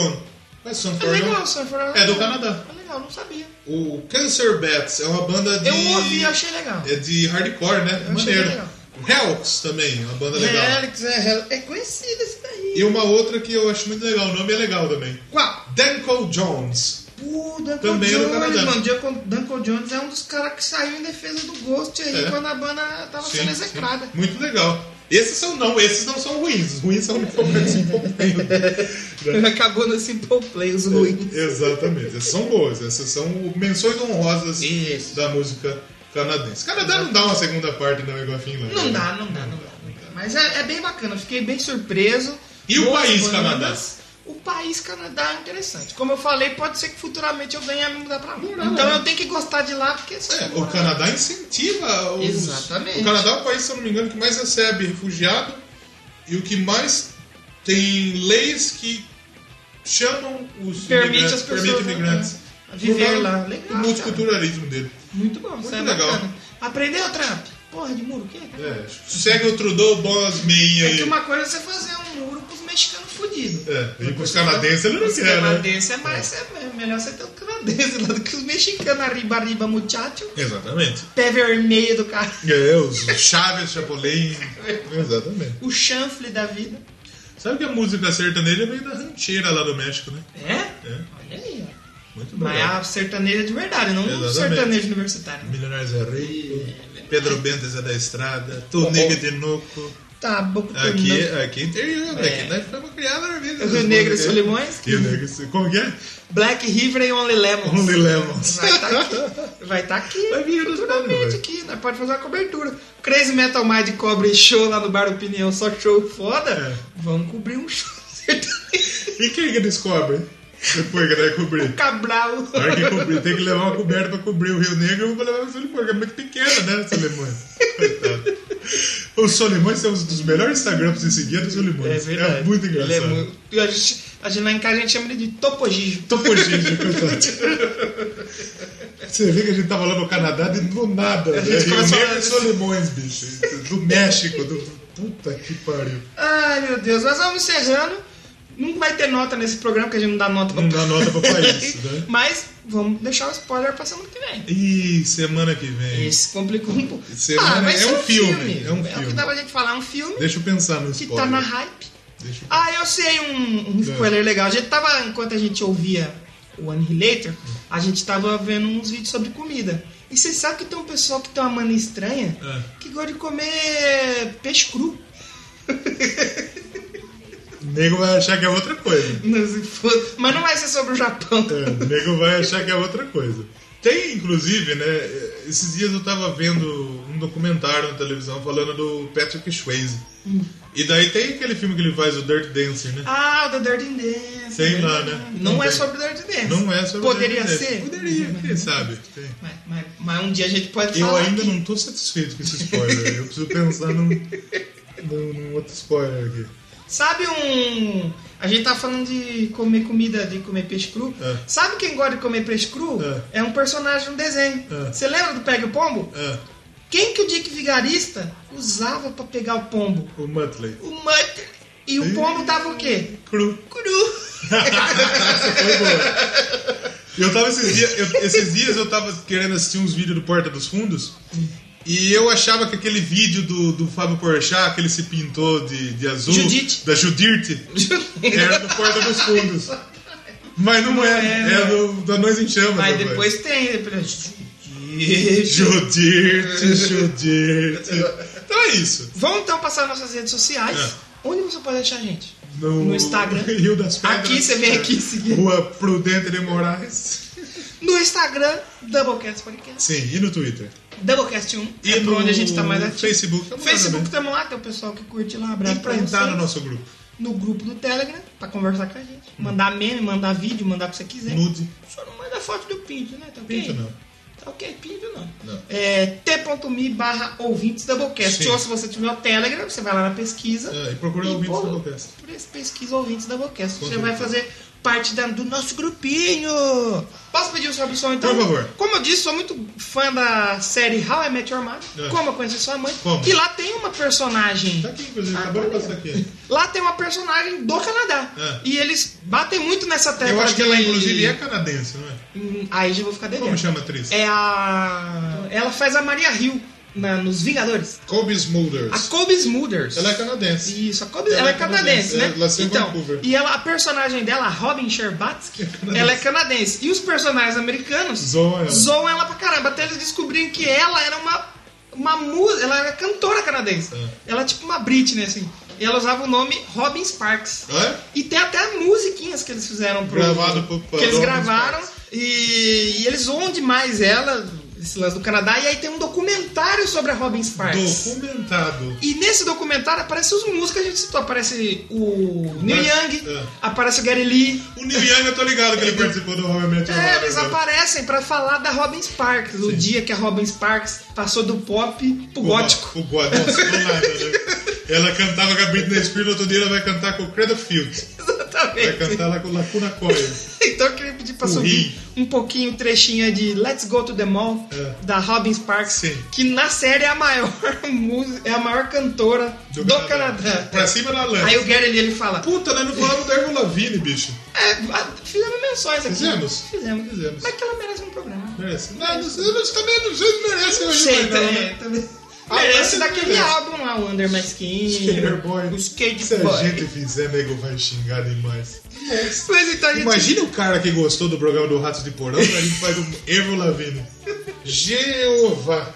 Qual é Sun É 41? legal, Sanford. É do Canadá. É legal, não sabia. O Cancer Bats é uma banda de. Eu ouvi achei legal. É de hardcore, né? Eu achei Maneiro. legal. O Helix também, uma banda legal. Helix, é, é conhecido esse. E uma outra que eu acho muito legal, o nome é legal também. Qual? Danko Jones. Duncan Também é do Jones, Canadá. mano. Duncan, Duncan Jones é um dos caras que saiu em defesa do Ghost aí É. quando a banda tava Sim, sendo sim. execrada. Muito legal. Esses são não, esses não são ruins. Os ruins são o e Simple Plan. Acabou no Simple Play, os ruins. Exatamente. Essas são boas. Essas são menções honrosas Isso. da música canadense. Canadá não dá uma segunda parte não igual a Finlândia. Não né? dá, não dá, não dá. não dá. Mas é, é bem bacana, eu fiquei bem surpreso. E o país. Canadá? O país Canadá é interessante. Como eu falei, pode ser que futuramente eu venha me mudar pra lá. não, então eu tenho que gostar de lá, porque... É, o Canadá incentiva os... Exatamente. O Canadá é o país, se eu não me engano, que mais recebe refugiado e o que mais tem leis que chamam os Permite imigrantes- as pessoas, permite imigrantes né, a viver lá. Legal, multiculturalismo dele. Muito bom, isso é legal. bacana. Aprendeu, Trump? Porra de muro, o quê? É, segue o Trudeau, bom as meinhas É que uma coisa é você fazer um muro pros mexicanos fudidos. É, e pros canadenses ele não Os quer, né? canadenses é mais, é melhor você ter o canadense lá do que os mexicanos arriba, arriba, muchacho. Exatamente. Pé vermelho do cara. É, os Chaves, Chapolin. Exatamente. O chanfle da vida. Sabe que a música sertaneja veio da rancheira lá do México, né? É? É. Olha aí, ó. Muito Mas legal. a sertaneja de verdade, não Exatamente. sertanejo universitário. Milionários é rico, Pedro Bentes é da estrada, Tuniga de Nuco. Tá, boco Aqui, aqui é interior, É. aqui nós fomos criados na vida. Rio Negro e Solimões? Rio Negro e Como que é? Black River e Only Lemons. Only Lemons. Vai estar aqui. Vai estar aqui. Vai vir futuramente aqui. Nós pode fazer uma cobertura. Crazy Metal Mind cobre show lá no Bar Opinião, só show foda. É. Vamos cobrir um show sertanejo. E quem que descobre? Depois que vai cobrir. Cabral. Na hora que cobrir, tem que levar uma coberta pra cobrir o Rio Negro, eu vou levar o Solimões, que é muito pequeno, né, Solimões? Coitado. Os Solimões são um dos melhores Instagrams pra se seguir é do Solimões. É verdade. É muito engraçado. Ele é muito... e A gente, a gente lá em casa a gente chama ele de Topogijo. Topogígio, coitado. Você vê que a gente tá falando do Canadá de do nada. Né? gente Rio começou a e falar Solimões, bicho. Do México. Do... Puta que pariu. Ai, meu Deus. Nós vamos encerrando. Não vai ter nota nesse programa, que a gente não dá nota pra Não dá nota pra país, né? Mas vamos deixar o spoiler pra semana que vem. Ih, semana que vem. Esse complicou um pouco. Semana- vai é ser um filme, é um É o filme. que dá pra gente falar, é um filme Deixa eu pensar no que spoiler. tá na hype. Deixa eu... Ah, eu sei um, um spoiler legal. A gente tava, enquanto a gente ouvia o Annihilator, a gente tava vendo uns vídeos sobre comida. E você sabe que tem um pessoal que tem uma mania estranha É. que gosta de comer peixe cru. O nego vai achar que é outra coisa. Mas não vai ser sobre o Japão. É, o nego vai achar que é outra coisa. Tem, inclusive, né? Esses dias eu tava vendo um documentário na televisão falando do Patrick Swayze. E daí tem aquele filme que ele faz, o Dirt Dancer, né? Ah, o The Dirty Dance. Tem lá, né? Não, Não é sobre Dirty Dance. Não é sobre Poderia Dirt Dancer. ser? Poderia, quem sabe? Mas, mas- mas um dia a gente pode Eu falar. ainda aqui. não tô satisfeito com esse spoiler. eu preciso pensar num, num, num outro spoiler aqui. Sabe um. A gente tá falando de comer comida, de comer peixe cru. É. Sabe quem gosta de comer peixe cru? É. um personagem no desenho. É. Você lembra do Pega o Pombo? Ah, Quem que o Dick Vigarista usava pra pegar o pombo? o Muttley. O Muttley. E o pombo tava o quê? Cru. Cru. Eu tava esses dias, eu- esses dias eu tava querendo assistir uns vídeos do Porta dos Fundos. E eu achava que aquele vídeo do, do Fábio Porchat, que ele se pintou de, de azul, Judite. da Judite, era do Porta dos Fundos. Mas não, é, é, é, do, da Nós em Chamas. Mas rapaz. depois tem. Depois... Judite, Judite. Então é isso. Vamos então passar nossas redes sociais. É. Onde você pode achar a gente? No, No Instagram. Rio das Pedras. Aqui, você vem aqui seguir. Rua Prudente de Moraes. No Instagram, Doublecast Podcast. Sim, e no Twitter. Doublecast 1. E é no onde a gente tá mais ativo. Facebook. tamo lá Facebook estamos lá, tem o pessoal que curte lá, abraço E pra pra entrar no nosso grupo. No grupo do Telegram, pra conversar com a gente. Mandar meme, mandar vídeo, mandar o que você quiser. Nude. Só não manda foto do pinto, né? Tá? Pinto não. Tá ok, pinto não. Não. É t.me barra ouvintes Doublecast. Sim. Ou se você tiver o Telegram, você vai lá na pesquisa. É, e procura ouvintes pô, Doublecast. Por esse pesquisa ouvintes Doublecast. Você vai fazer parte da- do nosso grupinho. Posso pedir o seu som então? Por favor. Como eu disse, sou muito fã da série How I Met Your Mother. É. Como eu conheci sua mãe. Como? E lá tem uma personagem. Tá aqui, inclusive, Ah, acabou de passar aqui. Lá tem uma personagem do Canadá. É. E eles batem muito nessa tecla. Eu acho que ela, inclusive, é canadense, não é? Hum, Aí já vou ficar devendo. Como chama a atriz? É a. Ela faz a Maria Hill na- nos Vingadores. Kobe Smulders. A Kobe Smulders. Ela é canadense. Isso, a Kobe, Ela ela, é é canadense, canadense, né? ela em então, Vancouver. e ela, a personagem dela, Robin Sherbatsky, canadense. ela é canadense. E os personagens americanos Zoam ela. zoam ela pra caramba. Até eles descobriram que ela era uma, uma música, ela era cantora canadense. É. Ela é tipo uma Britney, assim. E ela usava o nome Robin Sparks. Ah, é? E tem até musiquinhas que eles fizeram pro. Gravado pro- Que eles Robin gravaram. E, e eles zoam demais ela, esse lance do Canadá. E aí tem um documentário sobre a Robin Sparks. Documentado. E nesse documentário aparecem os músicos que a gente citou. Aparece o Neil Mas- Young, é. aparece o Gary Lee. O Neil Young, eu tô ligado que ele participou do Your É, eles agora. aparecem pra falar da Robin Sparks. O dia que a Robin Sparks passou do pop pro O gótico. O gótico. Nossa, do nada, né? Ela cantava com a Britney Spears, outro dia ela vai cantar com o Credo Field. Vai Exatamente. cantar lá com Lacuna Coil. Então eu queria pedir pra subir um pouquinho o trechinho de Let's Go to the Mall, É. da Robin Sparks, Sim. que na série é a maior música, é a maior cantora do, Canadá. Pra cima da lança. Aí o Gary ele fala: Puta, nós não falamos da Avril Lavigne, bicho. É, fizemos menções aqui. Fizemos? Fizemos. Fizemos. Mas que ela merece um programa. Merece. Não, não, não, também não sei se merece hoje, Sei, é, né? também. Ah, mas daquele álbum lá, o Under My Skin. Skater Boy. O Skate Se a gente fizer, nego vai xingar demais. Mas então gente. Imagina o cara que gostou do programa do Ratos de Porão, a gente faz um Avril Lavigne. Jeová.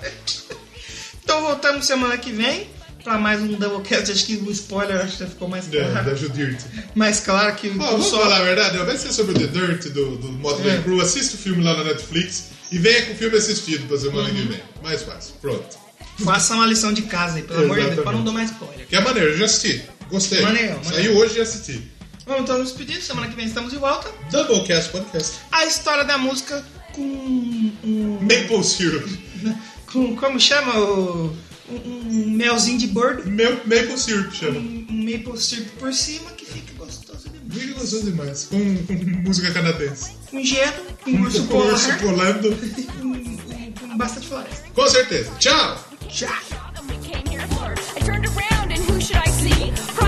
Então voltamos semana que vem pra mais um Doublecast. Acho que o spoiler acho que já ficou mais Da, da claro. Judirt. Mais claro que o vamos só. falar a verdade, vai ser sobre o The Dirt do, do Motley É. Crue. Assista o filme lá na Netflix e venha com o filme assistido pra semana Uhum. que vem. Mais fácil. Pronto. Façam a lição de casa aí, pelo amor de Deus, pra não dar mais spoiler. Que é maneiro, eu já assisti. Gostei. Maneiro, maneiro. Saiu hoje e assisti. Vamos então nos pedir, semana que vem estamos de volta. Doublecast Podcast. A história da música com um. Maple Syrup. com como chama? O, um, um melzinho de bordo. Meu, Maple Syrup chama. Um, um maple syrup por cima que fica gostoso demais. Muito gostoso demais. Com, com música canadense. Com gelo, com urso Com urso polar, pulando. com, com bastante floresta. Com certeza. Tchau! I turned around and who should I see?